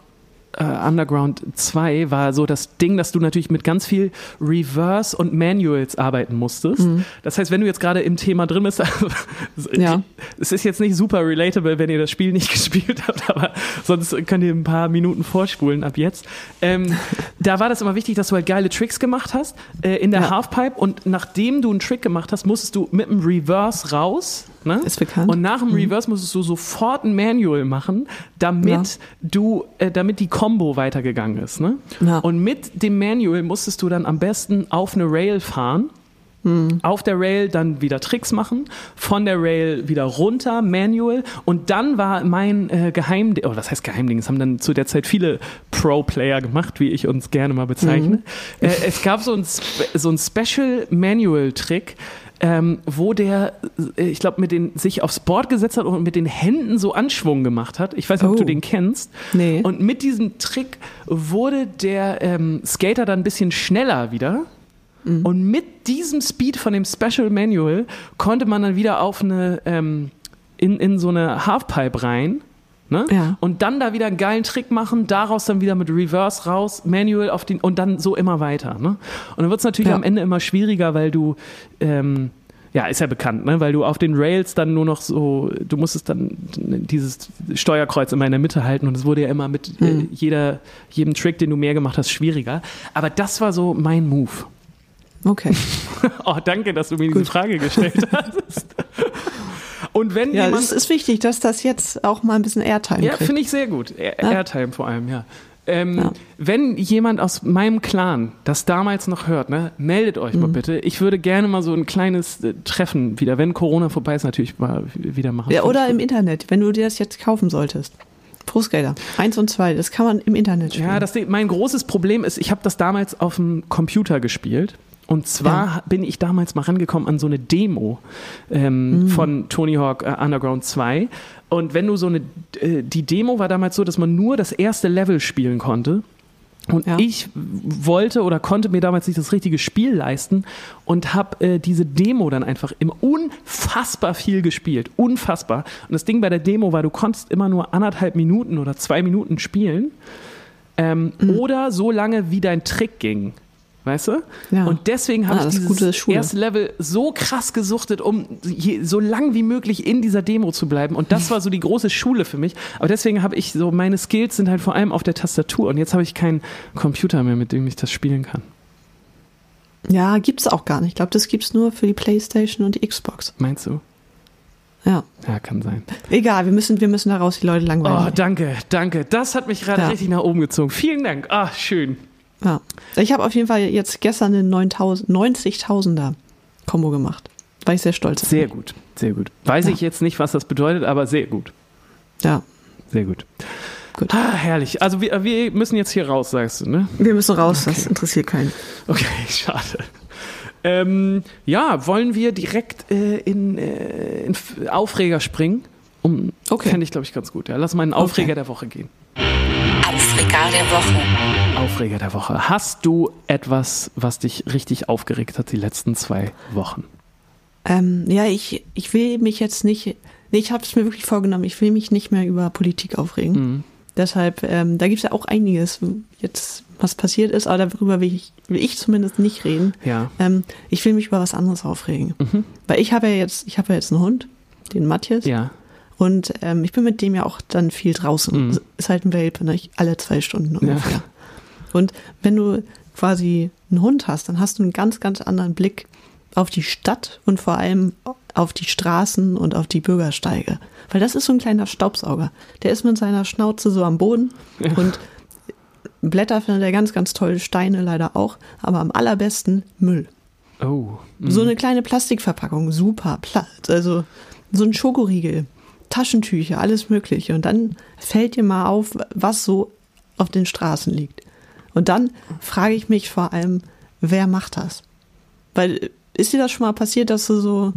äh, Underground 2 war so das Ding, dass du natürlich mit ganz viel Reverse und Manuals arbeiten musstest. Das heißt, wenn du jetzt gerade im Thema drin bist, *laughs* Ja. es ist jetzt nicht super relatable, wenn ihr das Spiel nicht *laughs* gespielt habt, aber sonst könnt ihr ein paar Minuten vorspulen ab jetzt. Ähm, *laughs* da war das immer wichtig, dass du halt geile Tricks gemacht hast äh, in der Ja. Halfpipe und nachdem du einen Trick gemacht hast, musstest du mit dem Reverse raus. Ne? Ist bekannt. Und nach dem Reverse musstest du sofort ein Manual machen, damit Ja. du, äh, damit die Combo weitergegangen ist. Ne? Ja. Und mit dem Manual musstest du dann am besten auf eine Rail fahren. Auf der Rail dann wieder Tricks machen, von der Rail wieder runter, Manual. Und dann war mein äh, Geheimding, oh, was heißt Geheimding? Das haben dann zu der Zeit viele Pro-Player gemacht, wie ich uns gerne mal bezeichne. Äh, es gab so ein, so ein Special Manual-Trick, ähm, wo der, äh, ich glaube, mit den sich aufs Board gesetzt hat und mit den Händen so Anschwung gemacht hat. Ich weiß nicht, ob Oh. du den kennst. Nee. Und mit diesem Trick wurde der ähm, Skater dann ein bisschen schneller wieder. Mhm. Und mit diesem Speed von dem Special Manual konnte man dann wieder auf eine, ähm, in, in so eine Halfpipe rein. Ne? Ja. Und dann da wieder einen geilen Trick machen, daraus dann wieder mit Reverse raus, Manual auf den und dann so immer weiter. Ne? Und dann wird es natürlich Ja. am Ende immer schwieriger, weil du ähm, ja, ist ja bekannt, ne? weil du auf den Rails dann nur noch so, du musstest dann dieses Steuerkreuz immer in der Mitte halten und es wurde ja immer mit äh, jeder, jedem Trick, den du mehr gemacht hast, schwieriger. Aber das war so mein Move. Okay. *laughs* Oh, danke, dass du mir diese Frage gestellt *laughs* hast. Und wenn Ja, jemand es ist wichtig, dass das jetzt auch mal ein bisschen Airtime Ja, finde ich sehr gut. Air Ja. Airtime vor allem, ja. Ähm, Ja. Wenn jemand aus meinem Clan das damals noch hört, ne, meldet euch Mhm. mal bitte. Ich würde gerne mal so ein kleines äh, Treffen wieder, wenn Corona vorbei ist, natürlich mal wieder machen. Ja, oder im. Internet, wenn du dir das jetzt kaufen solltest. Pro-Skater. Eins und zwei, das kann man im Internet spielen. Ja, das, mein großes Problem ist, ich habe das damals auf dem Computer gespielt. Und zwar bin ich damals mal rangekommen an so eine Demo ähm, Mhm. von Tony Hawk äh, Underground 2. Und wenn du so eine, äh, die Demo war damals so, dass man nur das erste Level spielen konnte. Und Ja. ich wollte oder konnte mir damals nicht das richtige Spiel leisten und habe äh, diese Demo dann einfach immer unfassbar viel gespielt. Unfassbar. Und das Ding bei der Demo war, du konntest immer nur anderthalb Minuten oder zwei Minuten spielen. Ähm, Mhm. Oder so lange, wie dein Trick ging. Weißt du? Ja. Und deswegen habe Ah, ich dieses erste Level so krass gesuchtet, um so lang wie möglich in dieser Demo zu bleiben. Und das war so die große Schule für mich. Aber deswegen habe ich so, meine Skills sind halt vor allem auf der Tastatur. Und jetzt habe ich keinen Computer mehr, mit dem ich das spielen kann. Ja, gibt's auch gar nicht. Ich glaube, das gibt's nur für die Playstation und die Xbox. Meinst du? Ja. Ja, kann sein. Egal, wir müssen, wir müssen da raus, die Leute Oh, langweilen. danke, danke. Das hat mich gerade Ja. richtig nach oben gezogen. Vielen Dank. Ah, schön. Ja. Ich habe auf jeden Fall jetzt gestern eine 9000 90.000er Kombo gemacht. War ich sehr stolz. Sehr mich. gut, sehr gut. Weiß Ja. ich jetzt nicht, was das bedeutet, aber sehr gut. Ja, Sehr gut. gut. Ah, herrlich. Also wir, wir müssen jetzt hier raus, sagst du, ne? Wir müssen raus, das interessiert keinen. Okay, *laughs* schade. Ähm, ja, wollen wir direkt äh, in, äh, in Aufreger springen? Um, Okay. Fände ich, glaube ich, ganz gut. Ja. Lass mal in Aufreger der Woche gehen. Aufreger der Woche. Aufreger der Woche. Hast du etwas, was dich richtig aufgeregt hat die letzten zwei Wochen? Ähm, ja, ich, ich will mich jetzt nicht, nee, ich habe es mir wirklich vorgenommen, ich will mich nicht mehr über Politik aufregen. Mhm. Deshalb, ähm, da gibt es ja auch einiges jetzt, was passiert ist, aber darüber will ich, will ich zumindest nicht reden. Ja. Ähm, ich will mich über was anderes aufregen. Weil ich habe ja jetzt, ich habe ja jetzt einen Hund, den Matthias. Ja. Und ähm, ich bin mit dem ja auch dann viel draußen. Mhm. Ist halt ein Welpe, ne? Ich- alle zwei Stunden Ja. ungefähr. Und wenn du quasi einen Hund hast, dann hast du einen ganz, ganz anderen Blick auf die Stadt und vor allem auf die Straßen und auf die Bürgersteige. Weil das ist so ein kleiner Staubsauger. Der ist mit seiner Schnauze so am Boden und Blätter findet er ganz, ganz toll, Steine leider auch, aber am allerbesten Müll. Oh. Mhm. So eine kleine Plastikverpackung, super, Pla also so ein Schokoriegel, Taschentücher, alles Mögliche. Und dann fällt dir mal auf, was so auf den Straßen liegt. Und dann frage ich mich vor allem, wer macht das? Weil ist dir das schon mal passiert, dass du so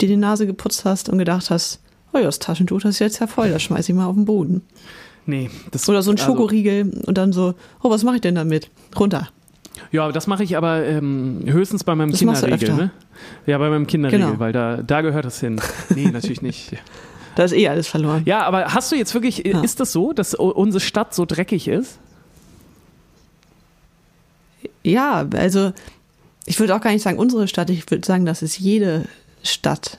dir die Nase geputzt hast und gedacht hast, oh ja, das Taschentuch, das ist jetzt ja voll, das schmeiß ich mal auf den Boden. Nee. Das, Oder so ein also- Schokoriegel und dann so, oh, was mache ich denn damit? Runter. Ja, aber das mache ich aber ähm, höchstens bei meinem Das Kinderriegel, ne? Ja, bei meinem Kinderriegel, Genau. weil da, da gehört das hin. Nee, natürlich nicht. *laughs* Da ist eh alles verloren. Ja, aber hast du jetzt wirklich, Ja. ist das so, dass unsere Stadt so dreckig ist? Ja, also ich würde auch gar nicht sagen unsere Stadt, ich würde sagen, das ist jede Stadt.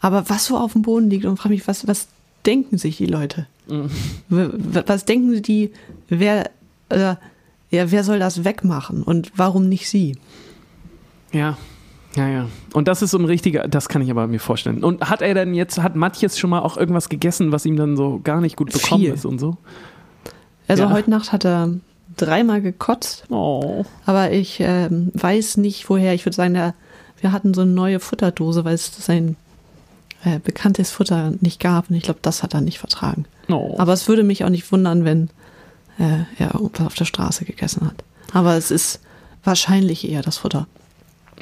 Aber was so auf dem Boden liegt und frage mich, was, was denken sich die Leute? W- Was denken die, wer, äh, ja, wer soll das wegmachen und warum nicht sie? Ja. Ja, ja. Und das ist so ein richtiger, das kann ich aber mir vorstellen. Und hat er denn jetzt, hat Matthias schon mal auch irgendwas gegessen, was ihm dann so gar nicht gut bekommen Viel. ist und so? Also Ja. heute Nacht hat er dreimal gekotzt, Oh. aber ich ähm, weiß nicht woher. Ich würde sagen, der, wir hatten so eine neue Futterdose, weil es sein äh, bekanntes Futter nicht gab und ich glaube, das hat er nicht vertragen. oh. Aber es würde mich auch nicht wundern, wenn äh, er irgendwas auf der Straße gegessen hat. Aber es ist wahrscheinlich eher das Futter.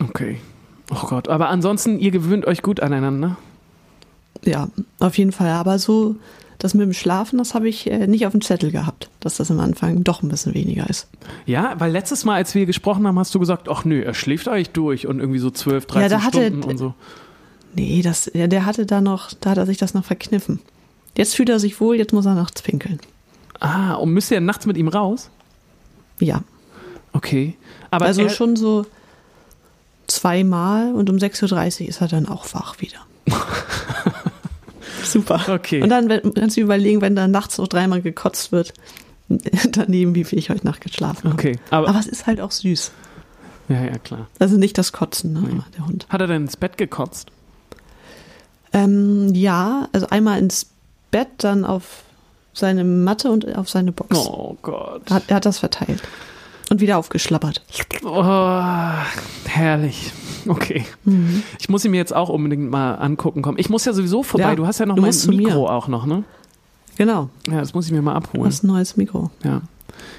Okay. Oh Gott. Aber ansonsten, ihr gewöhnt euch gut aneinander. Ja, auf jeden Fall. Aber so, das mit dem Schlafen, das habe ich äh, nicht auf dem Zettel gehabt, dass das am Anfang doch ein bisschen weniger ist. Ja, weil letztes Mal, als wir gesprochen haben, hast du gesagt, ach nö, er schläft eigentlich durch und irgendwie so 12, 13 Ja, da hatte- Stunden und so. Nee, das, ja, der hatte da noch, da hat er sich das noch verkniffen. Jetzt fühlt er sich wohl, jetzt muss er nachts pinkeln. Ah, und müsst ihr nachts mit ihm raus? Ja. Okay. Aber also schon so zweimal und um 6.30 Uhr ist er dann auch wach wieder. *laughs* Super. Okay. Und dann wenn- kannst du überlegen, wenn dann nachts noch dreimal gekotzt wird, *laughs* daneben, wie viel ich heute Nacht geschlafen habe. Okay, aber, Aber es ist halt auch süß. ja, ja, klar. Also nicht das Kotzen, ne? aber der Hund. Hat er denn ins Bett gekotzt? Ähm, ja, also einmal ins Bett, dann auf seine Matte und auf seine Box. Oh Gott. Hat, er hat das verteilt. Und wieder aufgeschlappert. Oh, herrlich. Okay. Mhm. Ich muss ihn mir jetzt auch unbedingt mal angucken kommen. Ich muss ja sowieso vorbei. Ja, du hast ja noch mein zu mir. Mikro auch noch, ne? Genau. Ja, das muss ich mir mal Du abholen. hast ein neues Mikro. Ja.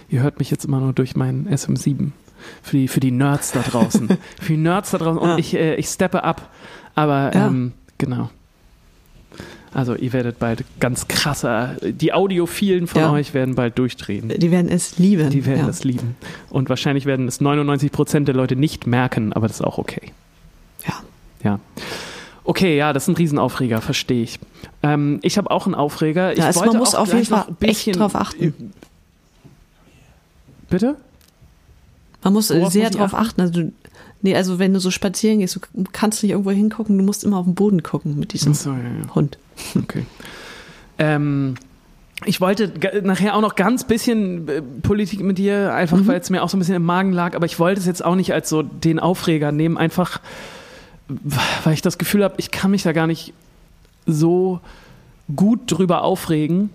Ihr hört mich jetzt immer nur durch meinen SM7. Für die, für die Nerds da draußen. *laughs* für die Nerds da draußen. Und Ja. ich, äh, ich steppe ab. Aber Ja. ähm, genau. Also ihr werdet bald ganz krasser, die Audiophilen von Ja. euch werden bald durchdrehen. Die werden es lieben. Die werden ja. das lieben. Und wahrscheinlich werden es 99 Prozent der Leute nicht merken, aber das ist auch okay. Ja. Ja. Okay, ja, das ist ein Riesenaufreger, verstehe ich. Ähm, ich habe auch einen Aufreger. Ich Ja, also man wollte muss auch auf jeden Fall ein bisschen echt drauf achten. Bitte? Man muss Worauf sehr muss drauf achten. Also, du- nee, also wenn du so spazieren gehst, du kannst nicht irgendwo hingucken, du musst immer auf den Boden gucken mit diesem Achso, ja, ja. Hund. *laughs* Okay. Ähm, ich wollte nachher auch noch ganz bisschen äh, Politik mit dir, einfach Mhm. weil es mir auch so ein bisschen im Magen lag, aber ich wollte es jetzt auch nicht als so den Aufreger nehmen, einfach weil ich das Gefühl habe, ich kann mich da gar nicht so gut drüber aufregen,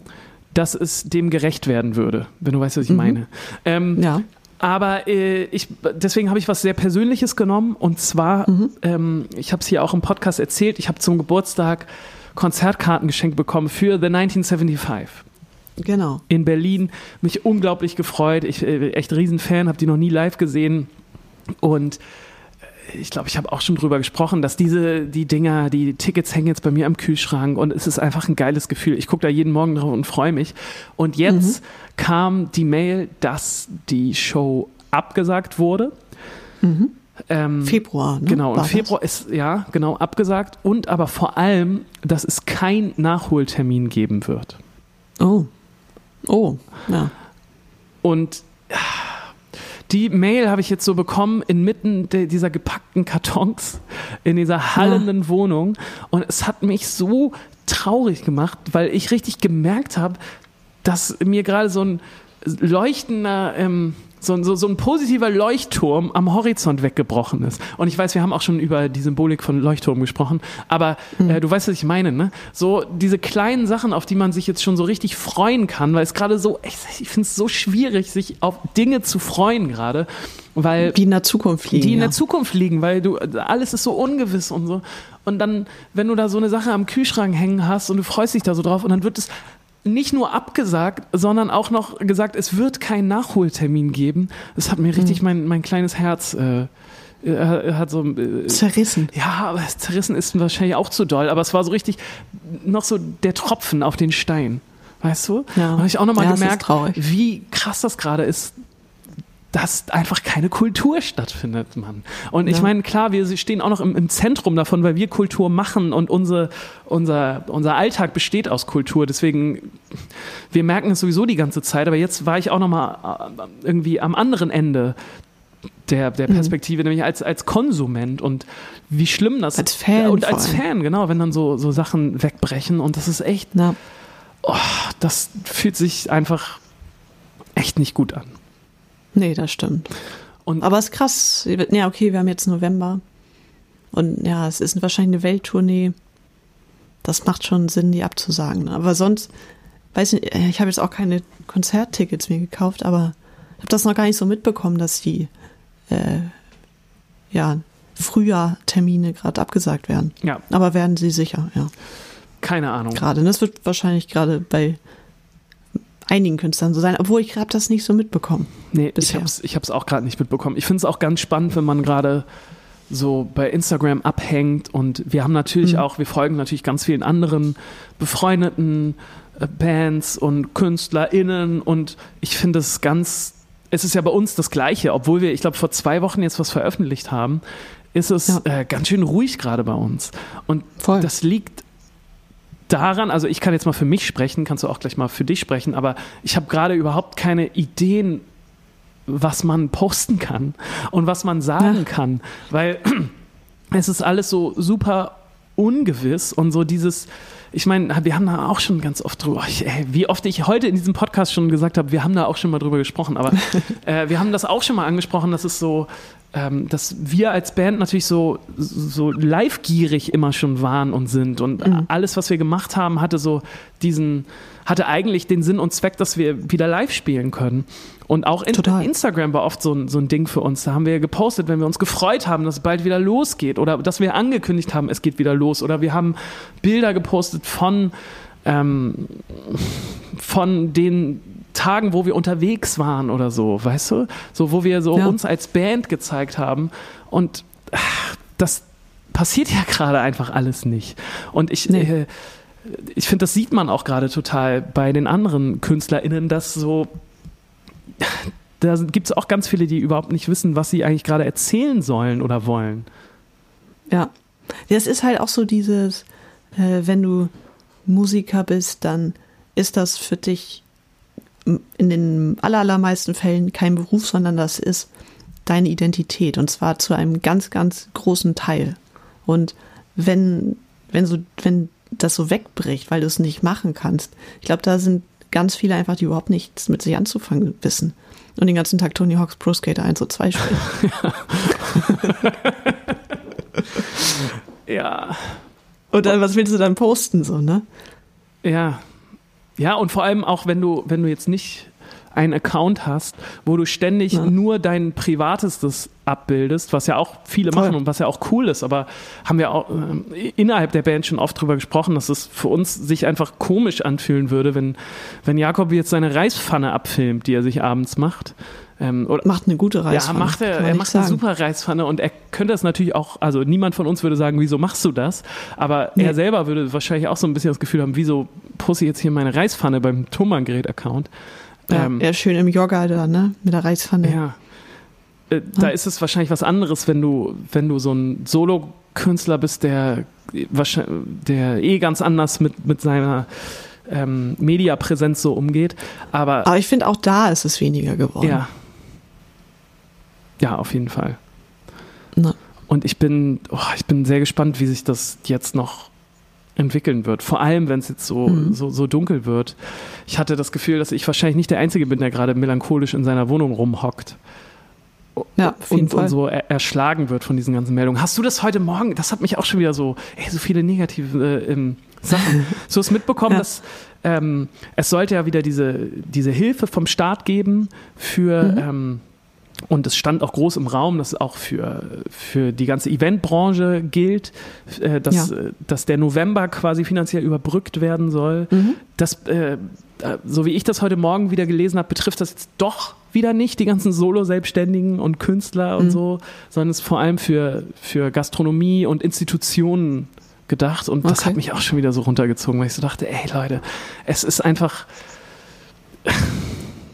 dass es dem gerecht werden würde, wenn du weißt, was ich meine. Ähm, Mhm. Ja. Aber äh, ich, deswegen habe ich was sehr Persönliches genommen und zwar, Mhm. ähm, ich habe es hier auch im Podcast erzählt, ich habe zum Geburtstag Konzertkarten geschenkt bekommen für The 1975 Genau. in Berlin. Mich unglaublich gefreut. Ich äh, echt Riesenfan, habe die noch nie live gesehen und ich glaube, ich habe auch schon drüber gesprochen, dass diese, die Dinger, die Tickets hängen jetzt bei mir am Kühlschrank und es ist einfach ein geiles Gefühl. Ich gucke da jeden Morgen drauf und freue mich. Und jetzt kam die Mail, dass die Show abgesagt wurde. Ähm, Februar, ne? Genau, und? Februar ist, ja, genau, abgesagt. Und aber vor allem, dass es kein Nachholtermin geben wird. Oh. Oh, ja. Und die Mail habe ich jetzt so bekommen inmitten dieser gepackten Kartons in dieser hallenden Wohnung. Und es hat mich so traurig gemacht, weil ich richtig gemerkt habe, dass mir gerade so ein leuchtender, ähm, so, ein- so, so ein positiver Leuchtturm am Horizont weggebrochen ist. Und ich weiß, wir haben auch schon über die Symbolik von Leuchtturm gesprochen, aber äh, du weißt, was ich meine, ne? So diese kleinen Sachen, auf die man sich jetzt schon so richtig freuen kann, weil es gerade so, ich, ich finde es so schwierig, sich auf Dinge zu freuen gerade, weil Die in der Zukunft liegen. die in ja. der Zukunft liegen, weil du alles ist so ungewiss und so. Und dann, wenn du da so eine Sache am Kühlschrank hängen hast und du freust dich da so drauf und dann wird es nicht nur abgesagt, sondern auch noch gesagt, es wird keinen Nachholtermin geben. Das hat mir richtig mein, mein kleines Herz äh, äh, hat so äh, Zerrissen. ja, aber zerrissen ist wahrscheinlich auch zu doll, aber es war so richtig noch so der Tropfen auf den Stein. Weißt du? Ja. Habe ich auch nochmal Ja, gemerkt, wie krass das gerade ist, dass einfach keine Kultur stattfindet, Mann. Und ich Ja. meine, klar, wir stehen auch noch im, im Zentrum davon, weil wir Kultur machen und unsere, unser, unser Alltag besteht aus Kultur. Deswegen, wir merken es sowieso die ganze Zeit, aber jetzt war ich auch nochmal irgendwie am anderen Ende der, der Mhm. Perspektive, nämlich als, als Konsument und wie schlimm das Als Fan Ja, und als. Fan, genau, wenn dann so, so Sachen wegbrechen und das ist echt, Na, das fühlt sich einfach echt nicht gut an. Nee, das stimmt. Und Aber es ist krass. Ja, okay, wir haben jetzt November. Und ja, es ist wahrscheinlich eine Welttournee. Das macht schon Sinn, die abzusagen. Aber sonst, weiß nicht, ich habe jetzt auch keine Konzerttickets mir gekauft, aber ich habe das noch gar nicht so mitbekommen, dass die äh, ja, Frühjahr-Termine gerade abgesagt werden. ja, Aber werden sie sicher, ja. keine Ahnung. Gerade. Und das wird wahrscheinlich gerade bei einigen Künstlern so sein, obwohl ich habe das nicht so mitbekommen. Nee, ich bisher. ich hab's auch gerade nicht mitbekommen. Ich finde es auch ganz spannend, wenn man gerade so bei Instagram abhängt und wir haben natürlich Mhm. auch, wir folgen natürlich ganz vielen anderen befreundeten äh, Bands und KünstlerInnen und ich finde es ganz, es ist ja bei uns das Gleiche, obwohl wir, ich glaube, vor zwei Wochen jetzt was veröffentlicht haben, ist es Ja. äh, ganz schön ruhig gerade bei uns. Und Voll. das liegt daran, also ich kann jetzt mal für mich sprechen, kannst du auch gleich mal für dich sprechen, aber ich habe gerade überhaupt keine Ideen, was man posten kann und was man sagen Ja. kann, weil *clears throat* es ist alles so super ungewiss und so dieses, ich meine, wir haben da auch schon ganz oft drüber, ey, wie oft ich heute in diesem Podcast schon gesagt habe, wir haben da auch schon mal drüber gesprochen, aber *laughs* äh, wir haben das auch schon mal angesprochen, dass es so, ähm, dass wir als Band natürlich so, so live-gierig immer schon waren und sind. Und Mhm. alles, was wir gemacht haben, hatte so diesen, hatte eigentlich den Sinn und Zweck, dass wir wieder live spielen können. Und auch in. Instagram war oft so ein, so ein Ding für uns. Da haben wir gepostet, wenn wir uns gefreut haben, dass es bald wieder losgeht oder dass wir angekündigt haben, es geht wieder los. Oder wir haben Bilder gepostet von, ähm, von den Tagen, wo wir unterwegs waren oder so, weißt du? So, wo wir so Ja. uns als Band gezeigt haben. Und ach, das passiert ja *laughs* gerade einfach alles nicht. Und ich, Nee. äh, ich finde, das sieht man auch gerade total bei den anderen KünstlerInnen, dass so da gibt es auch ganz viele, die überhaupt nicht wissen, was sie eigentlich gerade erzählen sollen oder wollen. Ja. Das ist halt auch so dieses, äh, wenn du Musiker bist, dann ist das für dich in den allermeisten Fällen kein Beruf, sondern das ist deine Identität und zwar zu einem ganz, ganz großen Teil. Und wenn, wenn so, wenn das so wegbricht, weil du es nicht machen kannst, ich glaube, da sind ganz viele einfach, die überhaupt nichts mit sich anzufangen wissen. Und den ganzen Tag Tony Hawk's Pro Skater 1 und 2 spielen. *laughs* Ja, Und dann, was willst du dann posten, so, ne? ja. Ja, und vor allem auch, wenn du, wenn du jetzt nicht einen Account hast, wo du ständig Ja. nur dein Privatestes abbildest, was ja auch viele Voll. machen und was ja auch cool ist, aber haben wir auch ähm, innerhalb der Band schon oft drüber gesprochen, dass es für uns sich einfach komisch anfühlen würde, wenn, wenn Jakob jetzt seine Reispfanne abfilmt, die er sich abends macht. Ähm, oder, Macht eine gute Reispfanne. Ja, macht er, er macht eine sagen. super Reispfanne und er könnte es natürlich auch, also niemand von uns würde sagen, wieso machst du das? Aber Nee. er selber würde wahrscheinlich auch so ein bisschen das Gefühl haben, wieso pusse ich jetzt hier meine Reispfanne beim Thomann-Gerät-Account? Ja, Ähm, er ist schön im Yoga da, ne? Mit der Reispfanne. ja. Äh, Da ist es wahrscheinlich was anderes, wenn du, wenn du so ein Solo-Künstler bist, der, wahrscheinlich, der eh ganz anders mit, mit seiner ähm, Mediapräsenz so umgeht. Aber Aber ich finde, auch da ist es weniger geworden. ja. Ja, auf jeden Fall. Na, Und ich bin, oh, ich bin sehr gespannt, wie sich das jetzt noch entwickeln wird. Vor allem, wenn es jetzt so, Mhm. so, so dunkel wird. Ich hatte das Gefühl, dass ich wahrscheinlich nicht der Einzige bin, der gerade melancholisch in seiner Wohnung rumhockt. ja, auf jeden Und, Fall. und so er, erschlagen wird von diesen ganzen Meldungen. Hast du das heute Morgen? Das hat mich auch schon wieder so, ey, so viele negative äh, ähm, Sachen. So *laughs* hast mitbekommen, Ja. dass ähm, es sollte ja wieder diese, diese Hilfe vom Staat geben für Mhm. ähm, und es stand auch groß im Raum, dass es auch für, für die ganze Eventbranche gilt, äh, dass, Ja. äh, dass der November quasi finanziell überbrückt werden soll. Mhm. Das, äh, so wie ich das heute Morgen wieder gelesen habe, betrifft das jetzt doch wieder nicht die ganzen Solo-Selbstständigen und Künstler und Mhm. so, sondern es ist vor allem für, für Gastronomie und Institutionen gedacht. Und das Okay. hat mich auch schon wieder so runtergezogen, weil ich so dachte, ey Leute, es ist einfach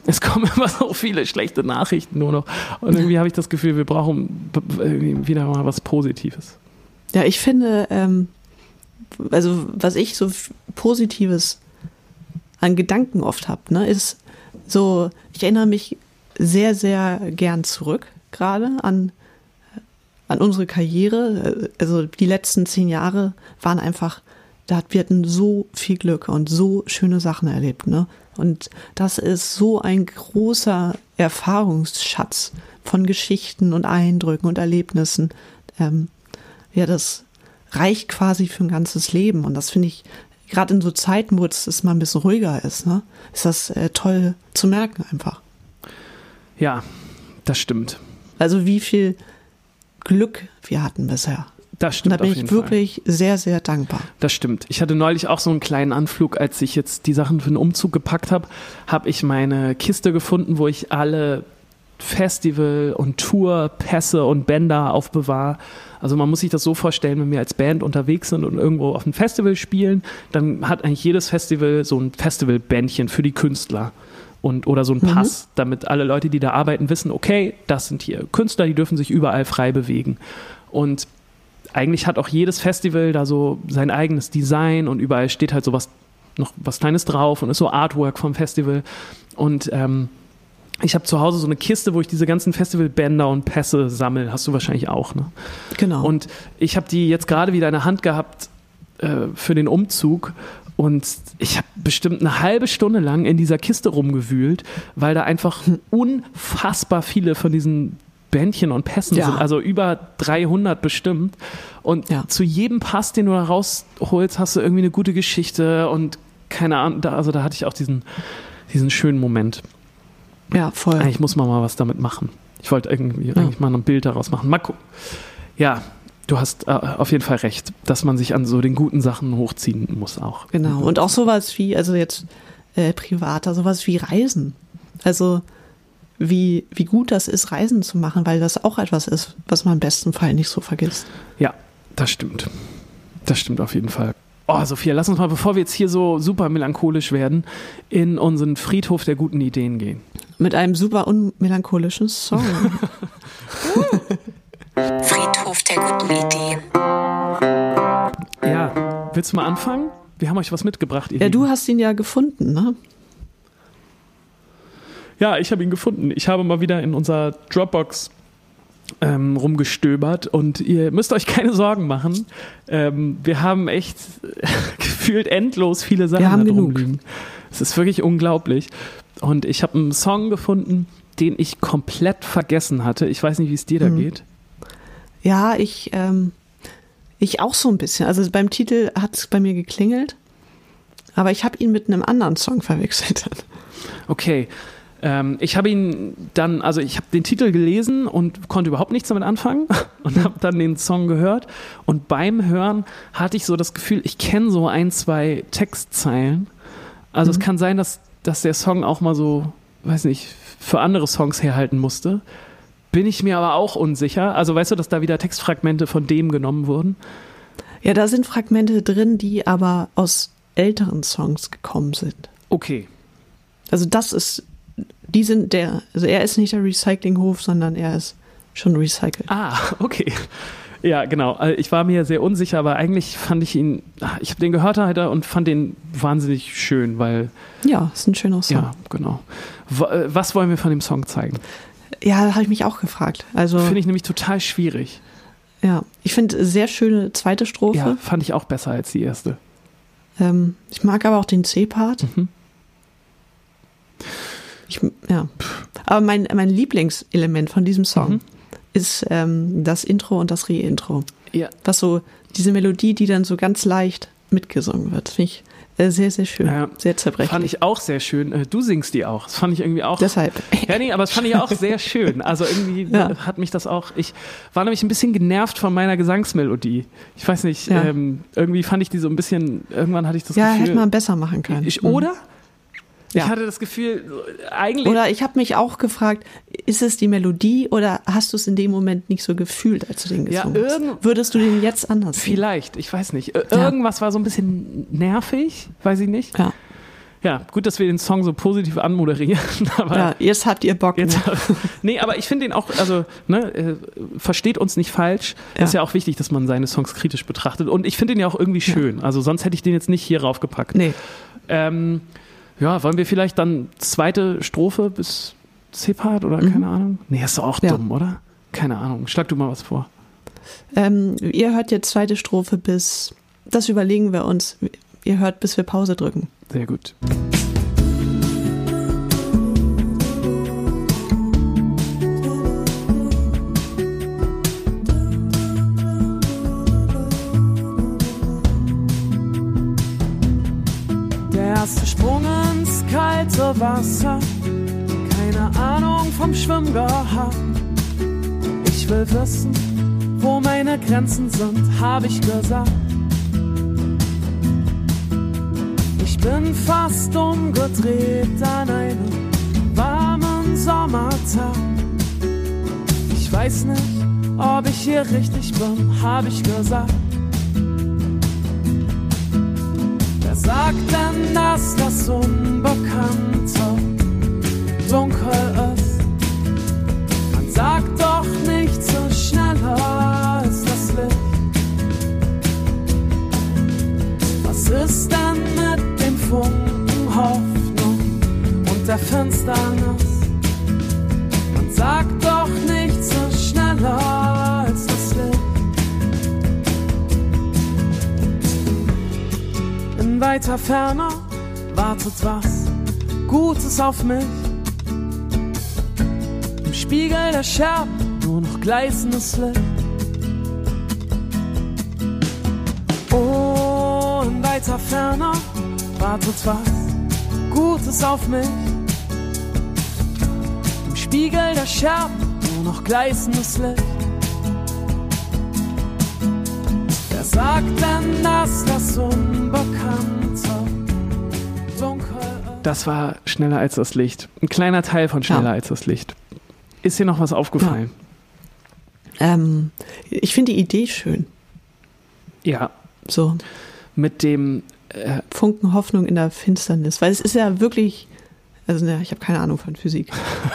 es kommen immer so viele schlechte Nachrichten nur noch. Und irgendwie habe ich das Gefühl, wir brauchen wieder mal was Positives. Ja, ich finde, ähm, also was ich so Positives an Gedanken oft habe, ne, ist so, ich erinnere mich sehr, sehr gern zurück, gerade an, an unsere Karriere. Also die letzten zehn Jahre waren einfach, da wir hatten so viel Glück und so schöne Sachen erlebt, ne? Und das ist so ein großer Erfahrungsschatz von Geschichten und Eindrücken und Erlebnissen. Ähm, ja, das reicht quasi für ein ganzes Leben. Und das finde ich, gerade in so Zeiten, wo es es mal ein bisschen ruhiger ist, ne, ist das äh, toll zu merken einfach. Ja, das stimmt. Also wie viel Glück wir hatten bisher. Das stimmt da bin ich jeden Fall. wirklich sehr, sehr dankbar. Das stimmt. Ich hatte neulich auch so einen kleinen Anflug, als ich jetzt die Sachen für den Umzug gepackt habe, habe ich meine Kiste gefunden, wo ich alle Festival- und Tourpässe und Bänder aufbewahre. Also man muss sich das so vorstellen, wenn wir als Band unterwegs sind und irgendwo auf einem Festival spielen, dann hat eigentlich jedes Festival so ein Festivalbändchen für die Künstler. Und, oder so ein Pass, damit alle Leute, die da arbeiten, wissen, okay, das sind hier Künstler, die dürfen sich überall frei bewegen. Und eigentlich hat auch jedes Festival da so sein eigenes Design und überall steht halt so was, noch was Kleines drauf und ist so Artwork vom Festival. Und ähm, ich habe zu Hause so eine Kiste, wo ich diese ganzen Festivalbänder und Pässe sammle. Hast du wahrscheinlich auch, ne? Genau. Und ich habe die jetzt gerade wieder in der Hand gehabt äh, für den Umzug. Und ich habe bestimmt eine halbe Stunde lang in dieser Kiste rumgewühlt, weil da einfach *laughs* unfassbar viele von diesen Bändchen und Pässen Ja. sind, also über 300 bestimmt. Und Ja. zu jedem Pass, den du da rausholst, hast du irgendwie eine gute Geschichte und keine Ahnung, da, also da hatte ich auch diesen, diesen schönen Moment. Ja, voll. Eigentlich muss man mal was damit machen. Ich wollte irgendwie eigentlich mal ein Bild daraus machen. Mal gucken. Ja, du hast äh, auf jeden Fall recht, dass man sich an so den guten Sachen hochziehen muss auch. Genau. Und auch sowas wie, also jetzt äh, privater, sowas wie Reisen. Also wie, wie gut das ist, Reisen zu machen, weil das auch etwas ist, was man im besten Fall nicht so vergisst. Ja, das stimmt. Das stimmt auf jeden Fall. Oh, Sophia, lass uns mal, bevor wir jetzt hier so super melancholisch werden, in unseren Friedhof der guten Ideen gehen. Mit einem super unmelancholischen Song. *laughs* Friedhof der guten Ideen. Ja, willst du mal anfangen? Wir haben euch was mitgebracht. Ihr ja, Lieben. du hast ihn ja gefunden, ne? Ja, ich habe ihn gefunden. Ich habe mal wieder in unserer Dropbox ähm, rumgestöbert und ihr müsst euch keine Sorgen machen. Ähm, wir haben echt *laughs* gefühlt endlos viele Sachen Wir haben genug. Es ist wirklich unglaublich. Und ich habe einen Song gefunden, den ich komplett vergessen hatte. Ich weiß nicht, wie es dir da Mhm. geht. Ja, ich, ähm, ich auch so ein bisschen. Also beim Titel hat es bei mir geklingelt, aber ich habe ihn mit einem anderen Song verwechselt. *laughs* Okay. Ähm, ich habe ihn dann, also ich habe den Titel gelesen und konnte überhaupt nichts damit anfangen *laughs* und habe dann den Song gehört. Und beim Hören hatte ich so das Gefühl, ich kenne so ein, zwei Textzeilen. Also es kann sein, dass, dass der Song auch mal so, weiß nicht, für andere Songs herhalten musste. Bin ich mir aber auch unsicher. Also weißt du, dass da wieder Textfragmente von dem genommen wurden? Ja, da sind Fragmente drin, die aber aus älteren Songs gekommen sind. Okay. Also das ist, die sind der, also er ist nicht der Recyclinghof, sondern er ist schon recycelt. Ah, okay. Ja, genau. Also Ich war mir sehr unsicher, aber eigentlich fand ich ihn, ich habe den gehört heute und fand den wahnsinnig schön, weil, Ja, ist ein schöner Song. ja, genau. Äh, Was wollen wir von dem Song zeigen? Ja, habe ich mich auch gefragt. Also, Finde ich nämlich total schwierig. ja, ich finde sehr schöne zweite Strophe. Ja, fand ich auch besser als die erste. Ähm, ich mag aber auch den C-Part. Mhm. Ich, ja. Aber mein, mein Lieblingselement von diesem Song Mhm. ist ähm, das Intro und das Re-Intro. Ja. Was so, diese Melodie, die dann so ganz leicht mitgesungen wird. Finde ich äh, sehr, sehr schön. Ja. Sehr zerbrechlich. Fand ich auch sehr schön. Äh, Du singst die auch. Das fand ich irgendwie auch. Deshalb. Ja, nee, aber das fand ich auch sehr schön. Also irgendwie *laughs* Ja. hat mich das auch. Ich war nämlich ein bisschen genervt von meiner Gesangsmelodie. Ich weiß nicht, Ja. ähm, irgendwie fand ich die so ein bisschen. Irgendwann hatte ich das Ja, Gefühl. hätte man besser machen können. Ich, Mhm. Ja. Ich hatte das Gefühl, eigentlich. Oder ich habe mich auch gefragt, ist es die Melodie oder hast du es in dem Moment nicht so gefühlt, als du den Ja, gesungen hast? irgend- Würdest du den jetzt anders singen? Vielleicht, ich weiß nicht. Ir- Ja. Irgendwas war so ein bisschen nervig, weiß ich nicht. Ja. Ja, gut, dass wir den Song so positiv anmoderieren, *laughs* aber ja, jetzt habt ihr Bock. jetzt. ne? *laughs* nee, aber ich finde den auch, also, ne, äh, versteht uns nicht falsch. Ja. Ist ja auch wichtig, dass man seine Songs kritisch betrachtet. Und ich finde den ja auch irgendwie schön. Also sonst hätte ich den jetzt nicht hier raufgepackt. Nee. Ähm, ja, wollen wir vielleicht dann zweite Strophe bis C-Part oder keine Ahnung? Nee, ist doch auch Mhm. Ja. dumm, oder? Keine Ahnung. Schlag du mal was vor. Ähm, ihr hört jetzt zweite Strophe bis, das überlegen wir uns. Ihr hört, bis wir Pause drücken. Sehr gut. Kalte Wasser, keine Ahnung vom Schwimmen gehabt. Ich will wissen, wo meine Grenzen sind, hab ich gesagt. Ich bin fast umgedreht an einem warmen Sommertag. Ich weiß nicht, ob ich hier richtig bin, hab ich gesagt. Sagt denn, dass das Unbekannte dunkel ist? Man sagt doch nicht so schneller als das Licht. Was ist denn mit dem Funken Hoffnung und der Finsternis? Man sagt doch nicht so schneller Weiter Ferne wartet was Gutes auf mich. Im Spiegel der Scherben nur noch gleißendes Licht. Oh, in weiter Ferne wartet was Gutes auf mich. Im Spiegel der Scherben nur noch gleißendes Licht. Wer sagt denn, dass das ist? Das war schneller als das Licht. Ein kleiner Teil von schneller Ja. als das Licht. Ist dir noch was aufgefallen? Ähm, ich finde die Idee schön. Ja. So Mit dem, äh, Funken Hoffnung in der Finsternis. Weil es ist ja wirklich, also ne, ich habe keine Ahnung von Physik.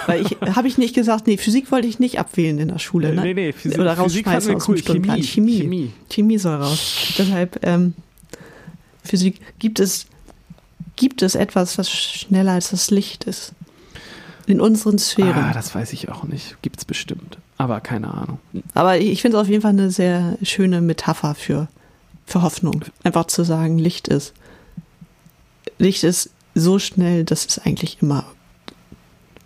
Weil ich, *laughs* habe ich nicht gesagt, nee, Physik wollte ich nicht abwählen in der Schule. Ne? Nee, nee, Physik- Oder Physik rausschmeißen wir aus cool. Chemie, Chemie. Chemie. Chemie soll raus. Deshalb, ähm, Physik, gibt es, gibt es etwas, was schneller als das Licht ist? In unseren Sphären. ah, das weiß ich auch nicht. Gibt's bestimmt. Aber keine Ahnung. Aber ich finde es auf jeden Fall eine sehr schöne Metapher für, für Hoffnung. Einfach zu sagen, Licht ist. Licht ist so schnell, dass es eigentlich immer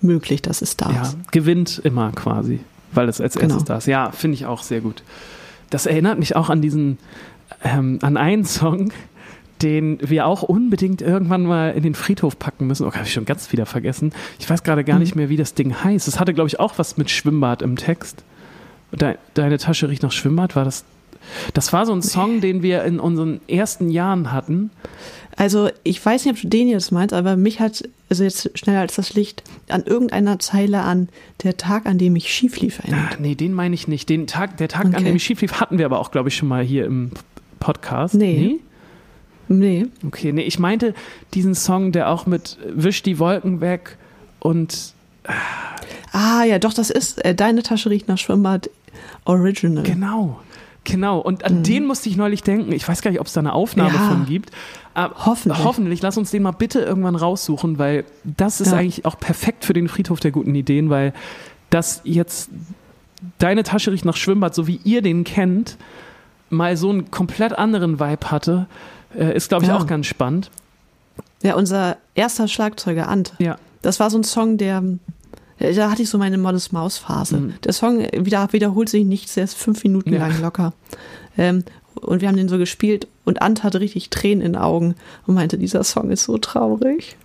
möglich, dass es da Ja, ist. gewinnt immer quasi, weil es als erstes Genau. da ist. Ja, finde ich auch sehr gut. Das erinnert mich auch an diesen, ähm, an einen *laughs* Song, den wir auch unbedingt irgendwann mal in den Friedhof packen müssen. Oh, habe ich schon ganz wieder vergessen. Ich weiß gerade gar Mhm. nicht mehr, wie das Ding heißt. Es hatte, glaube ich, auch was mit Schwimmbad im Text. De Deine Tasche riecht nach Schwimmbad. War das? Das war so ein Song, den wir in unseren ersten Jahren hatten. Also ich weiß nicht, ob du den jetzt meinst, aber mich hat, also jetzt schneller als das Licht, an irgendeiner Zeile an der Tag, an dem ich schief lief, erinnert. Ah, nee, den meine ich nicht. Den Tag, der Tag, an Okay. dem ich schief lief, hatten wir aber auch, glaube ich, schon mal hier im Podcast. Nee. Nee. Okay, nee, ich meinte diesen Song, der auch mit Wisch die Wolken weg und Ah ja, doch, das ist, äh, deine Tasche riecht nach Schwimmbad Original. genau, genau. Und an den musste ich neulich denken. Ich weiß gar nicht, ob es da eine Aufnahme Mhm. Ja. von gibt. Aber Hoffentlich. Hoffentlich. Lass uns den mal bitte irgendwann raussuchen, weil das ist Ja. eigentlich auch perfekt für den Friedhof der guten Ideen, weil das jetzt deine Tasche riecht nach Schwimmbad, so wie ihr den kennt, mal so einen komplett anderen Vibe hatte, äh, ist, glaube ich, Ja. auch ganz spannend. Ja, unser erster Schlagzeuger, Ant, Ja. das war so ein Song, der, da hatte ich so meine Modest Maus Phase. Mhm. Der Song wieder, wiederholt sich nicht, der ist fünf Minuten Ja. lang locker. Ähm, und wir haben den so gespielt und Ant hatte richtig Tränen in den Augen und meinte, dieser Song ist so traurig.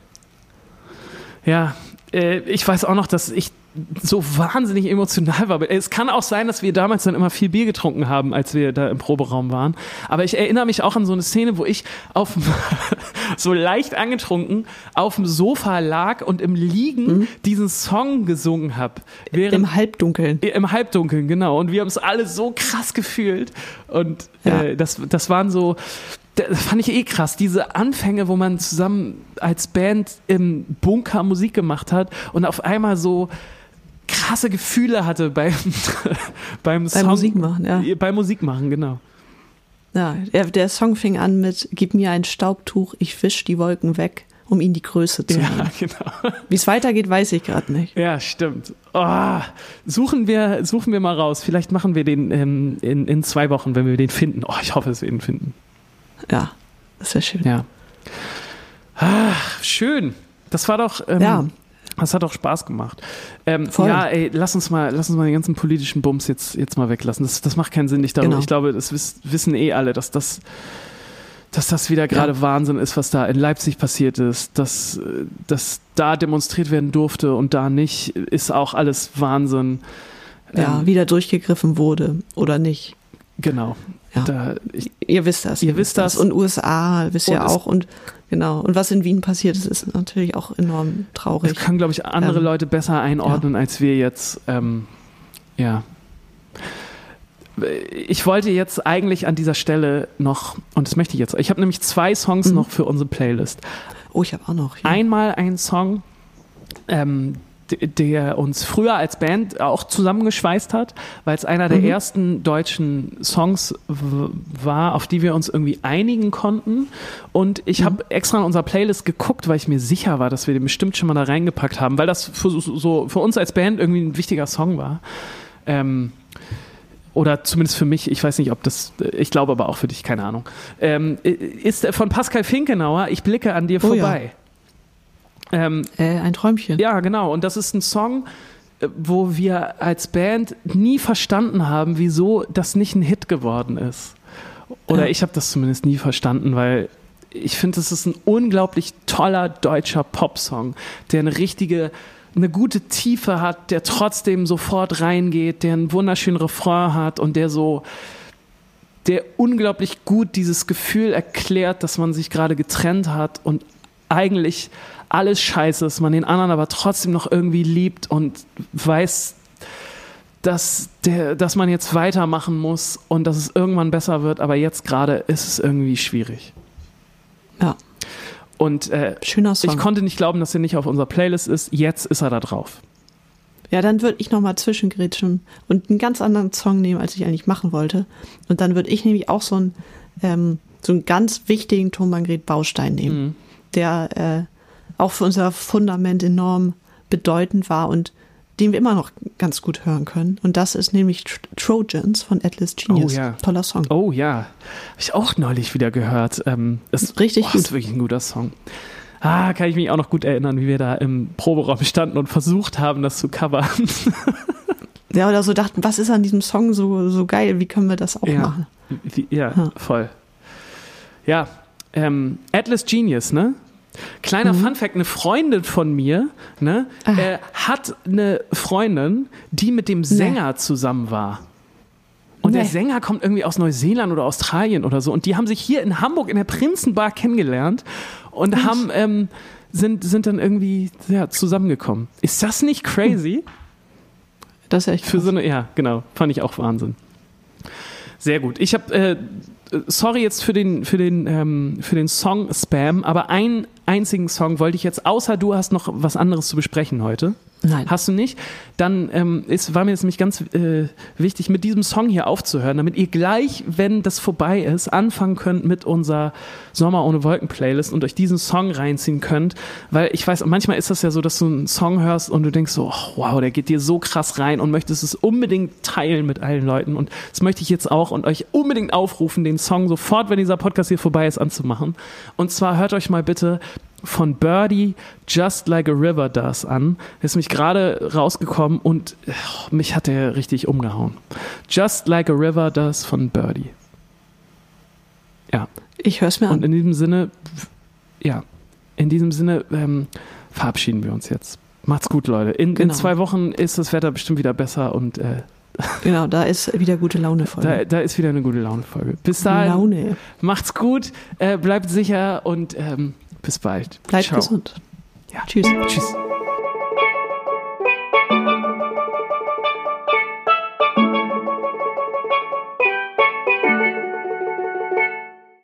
Ja, äh, ich weiß auch noch, dass ich so wahnsinnig emotional war. Es kann auch sein, dass wir damals dann immer viel Bier getrunken haben, als wir da im Proberaum waren. Aber ich erinnere mich auch an so eine Szene, wo ich auf *laughs* so leicht angetrunken auf dem Sofa lag und im Liegen diesen Song gesungen habe. Im Halbdunkeln. im Halbdunkeln, genau. Und wir haben es alle so krass gefühlt. Und Ja. äh, das, das waren so, das fand ich eh krass, diese Anfänge, wo man zusammen als Band im Bunker Musik gemacht hat und auf einmal so krasse Gefühle hatte beim, *laughs* beim, Song, Musik machen, ja. Beim Musik machen, genau. Ja, der, der Song fing an mit Gib mir ein Staubtuch, ich wisch die Wolken weg, um ihnen die Größe zu nehmen. Ja, genau. *laughs* Wie es weitergeht, weiß ich gerade nicht. Ja, stimmt. Oh, suchen, wir, suchen wir mal raus. Vielleicht machen wir den ähm, in, in zwei Wochen, wenn wir den finden. Oh, ich hoffe, dass wir ihn finden. Ja, das wäre schön. Ja. Ach, schön. Das war doch. Ähm, Ja. Das hat doch Spaß gemacht. Ähm, ja, ey, lass uns mal, lass uns mal den ganzen politischen Bums jetzt, jetzt mal weglassen. Das, das macht keinen Sinn. Ich, darüber, Genau. ich glaube, das wiss, wissen eh alle, dass das, dass das wieder gerade Wahnsinn ist, was da in Leipzig passiert ist. Dass, dass da demonstriert werden durfte und da nicht, ist auch alles Wahnsinn. Ja, Ähm, wieder durchgegriffen wurde oder nicht. Genau. Ja. Da, ich, Ihr wisst das. Ihr wisst das. Und USA wisst ihr es- auch. Und genau. Und was in Wien passiert ist, ist natürlich auch enorm Das traurig. können, glaube ich, andere Ähm, Leute besser einordnen als wir jetzt. Ähm, ja. Ich wollte jetzt eigentlich an dieser Stelle noch, und das möchte ich jetzt, ich habe nämlich zwei Songs Mhm. noch für unsere Playlist. Oh, ich habe auch noch. Einmal ein Song, ähm, der uns früher als Band auch zusammengeschweißt hat, weil es einer der Mhm. ersten deutschen Songs war, auf die wir uns irgendwie einigen konnten. Und ich Mhm. habe extra in unserer Playlist geguckt, weil ich mir sicher war, dass wir den bestimmt schon mal da reingepackt haben, weil das für, so- für uns als Band irgendwie ein wichtiger Song war. Ähm, oder zumindest für mich, ich weiß nicht, ob das, ich glaube aber auch für dich, keine Ahnung. Ähm, ist von Pascal Finkenauer, Ich blicke an dir Oh ja. Ähm, Äh, ein Träumchen. ja, genau. Und das ist ein Song, äh, wo wir als Band nie verstanden haben, wieso das nicht ein Hit geworden ist. Oder Ja. ich habe das zumindest nie verstanden, weil ich finde, es ist ein unglaublich toller deutscher Popsong, der eine richtige, eine gute Tiefe hat, der trotzdem sofort reingeht, der einen wunderschönen Refrain hat und der so, der unglaublich gut dieses Gefühl erklärt, dass man sich gerade getrennt hat und eigentlich alles scheiße ist, man den anderen aber trotzdem noch irgendwie liebt und weiß, dass, der, dass man jetzt weitermachen muss und dass es irgendwann besser wird, aber jetzt gerade ist es irgendwie schwierig. Ja, Und äh, schöner Song. ich konnte nicht glauben, dass er nicht auf unserer Playlist ist. Jetzt ist er da drauf. Ja, dann würde ich nochmal zwischengrätschen und einen ganz anderen Song nehmen, als ich eigentlich machen wollte. Und dann würde ich nämlich auch so einen, ähm, so einen ganz wichtigen Tonbandgerät-Baustein nehmen, Mhm. der äh, auch für unser Fundament enorm bedeutend war und den wir immer noch ganz gut hören können. Und das ist nämlich Tr Trojans von Atlas Genius. Oh ja. Toller Song. Oh ja, habe ich auch neulich wieder gehört. Ähm, ist Richtig oh, gut. Ist wirklich ein guter Song. Ah, kann ich mich auch noch gut erinnern, wie wir da im Proberaum standen und versucht haben, das zu covern. *laughs* Ja, oder so dachten, was ist an diesem Song so, so geil? Wie können wir das auch Ja. machen? Wie, ja, Ja. voll. Ja, ähm, Atlas Genius, ne? Kleiner Mhm. Funfact, eine Freundin von mir ne, Ah. äh, hat eine Freundin, die mit dem Sänger zusammen war. Und der Nee. Sänger kommt irgendwie aus Neuseeland oder Australien oder so. Und die haben sich hier in Hamburg in der Prinzenbar kennengelernt und haben, ähm, sind, sind dann irgendwie ja, zusammengekommen. Ist das nicht crazy? Das ist echt Für so eine, ja, genau, fand ich auch Wahnsinn. Sehr gut. Ich habe, äh, sorry jetzt für den, für den, ähm, für den Song Spam, aber einen einzigen Song wollte ich jetzt, außer du hast noch was anderes zu besprechen heute. Nein. Hast du nicht? Dann ähm, ist, war mir jetzt nämlich ganz äh, wichtig, mit diesem Song hier aufzuhören, damit ihr gleich, wenn das vorbei ist, anfangen könnt mit unserer Sommer ohne Wolken Playlist und euch diesen Song reinziehen könnt. Weil ich weiß, manchmal ist das ja so, dass du einen Song hörst und du denkst so, oh, wow, der geht dir so krass rein und möchtest es unbedingt teilen mit allen Leuten. Und das möchte ich jetzt auch und euch unbedingt aufrufen, den Song sofort, wenn dieser Podcast hier vorbei ist, anzumachen. Und zwar hört euch mal bitte von Birdie Just Like a River Does an. Ist mich gerade rausgekommen und oh, mich hat der richtig umgehauen. Just Like a River Does von Birdie. Ja, Ich höre es mir und an. in diesem Sinne, ja, in diesem Sinne ähm, verabschieden wir uns jetzt. Macht's gut, Leute. In, in Genau. zwei Wochen ist das Wetter bestimmt wieder besser und äh, Genau, da ist wieder gute Laune voll. da, da ist wieder eine gute Laune-Folge. Bis dahin, Laune. macht's gut, äh, bleibt sicher und ähm, bis bald. Bleibt Ciao. gesund. Ja. Tschüss. Tschüss.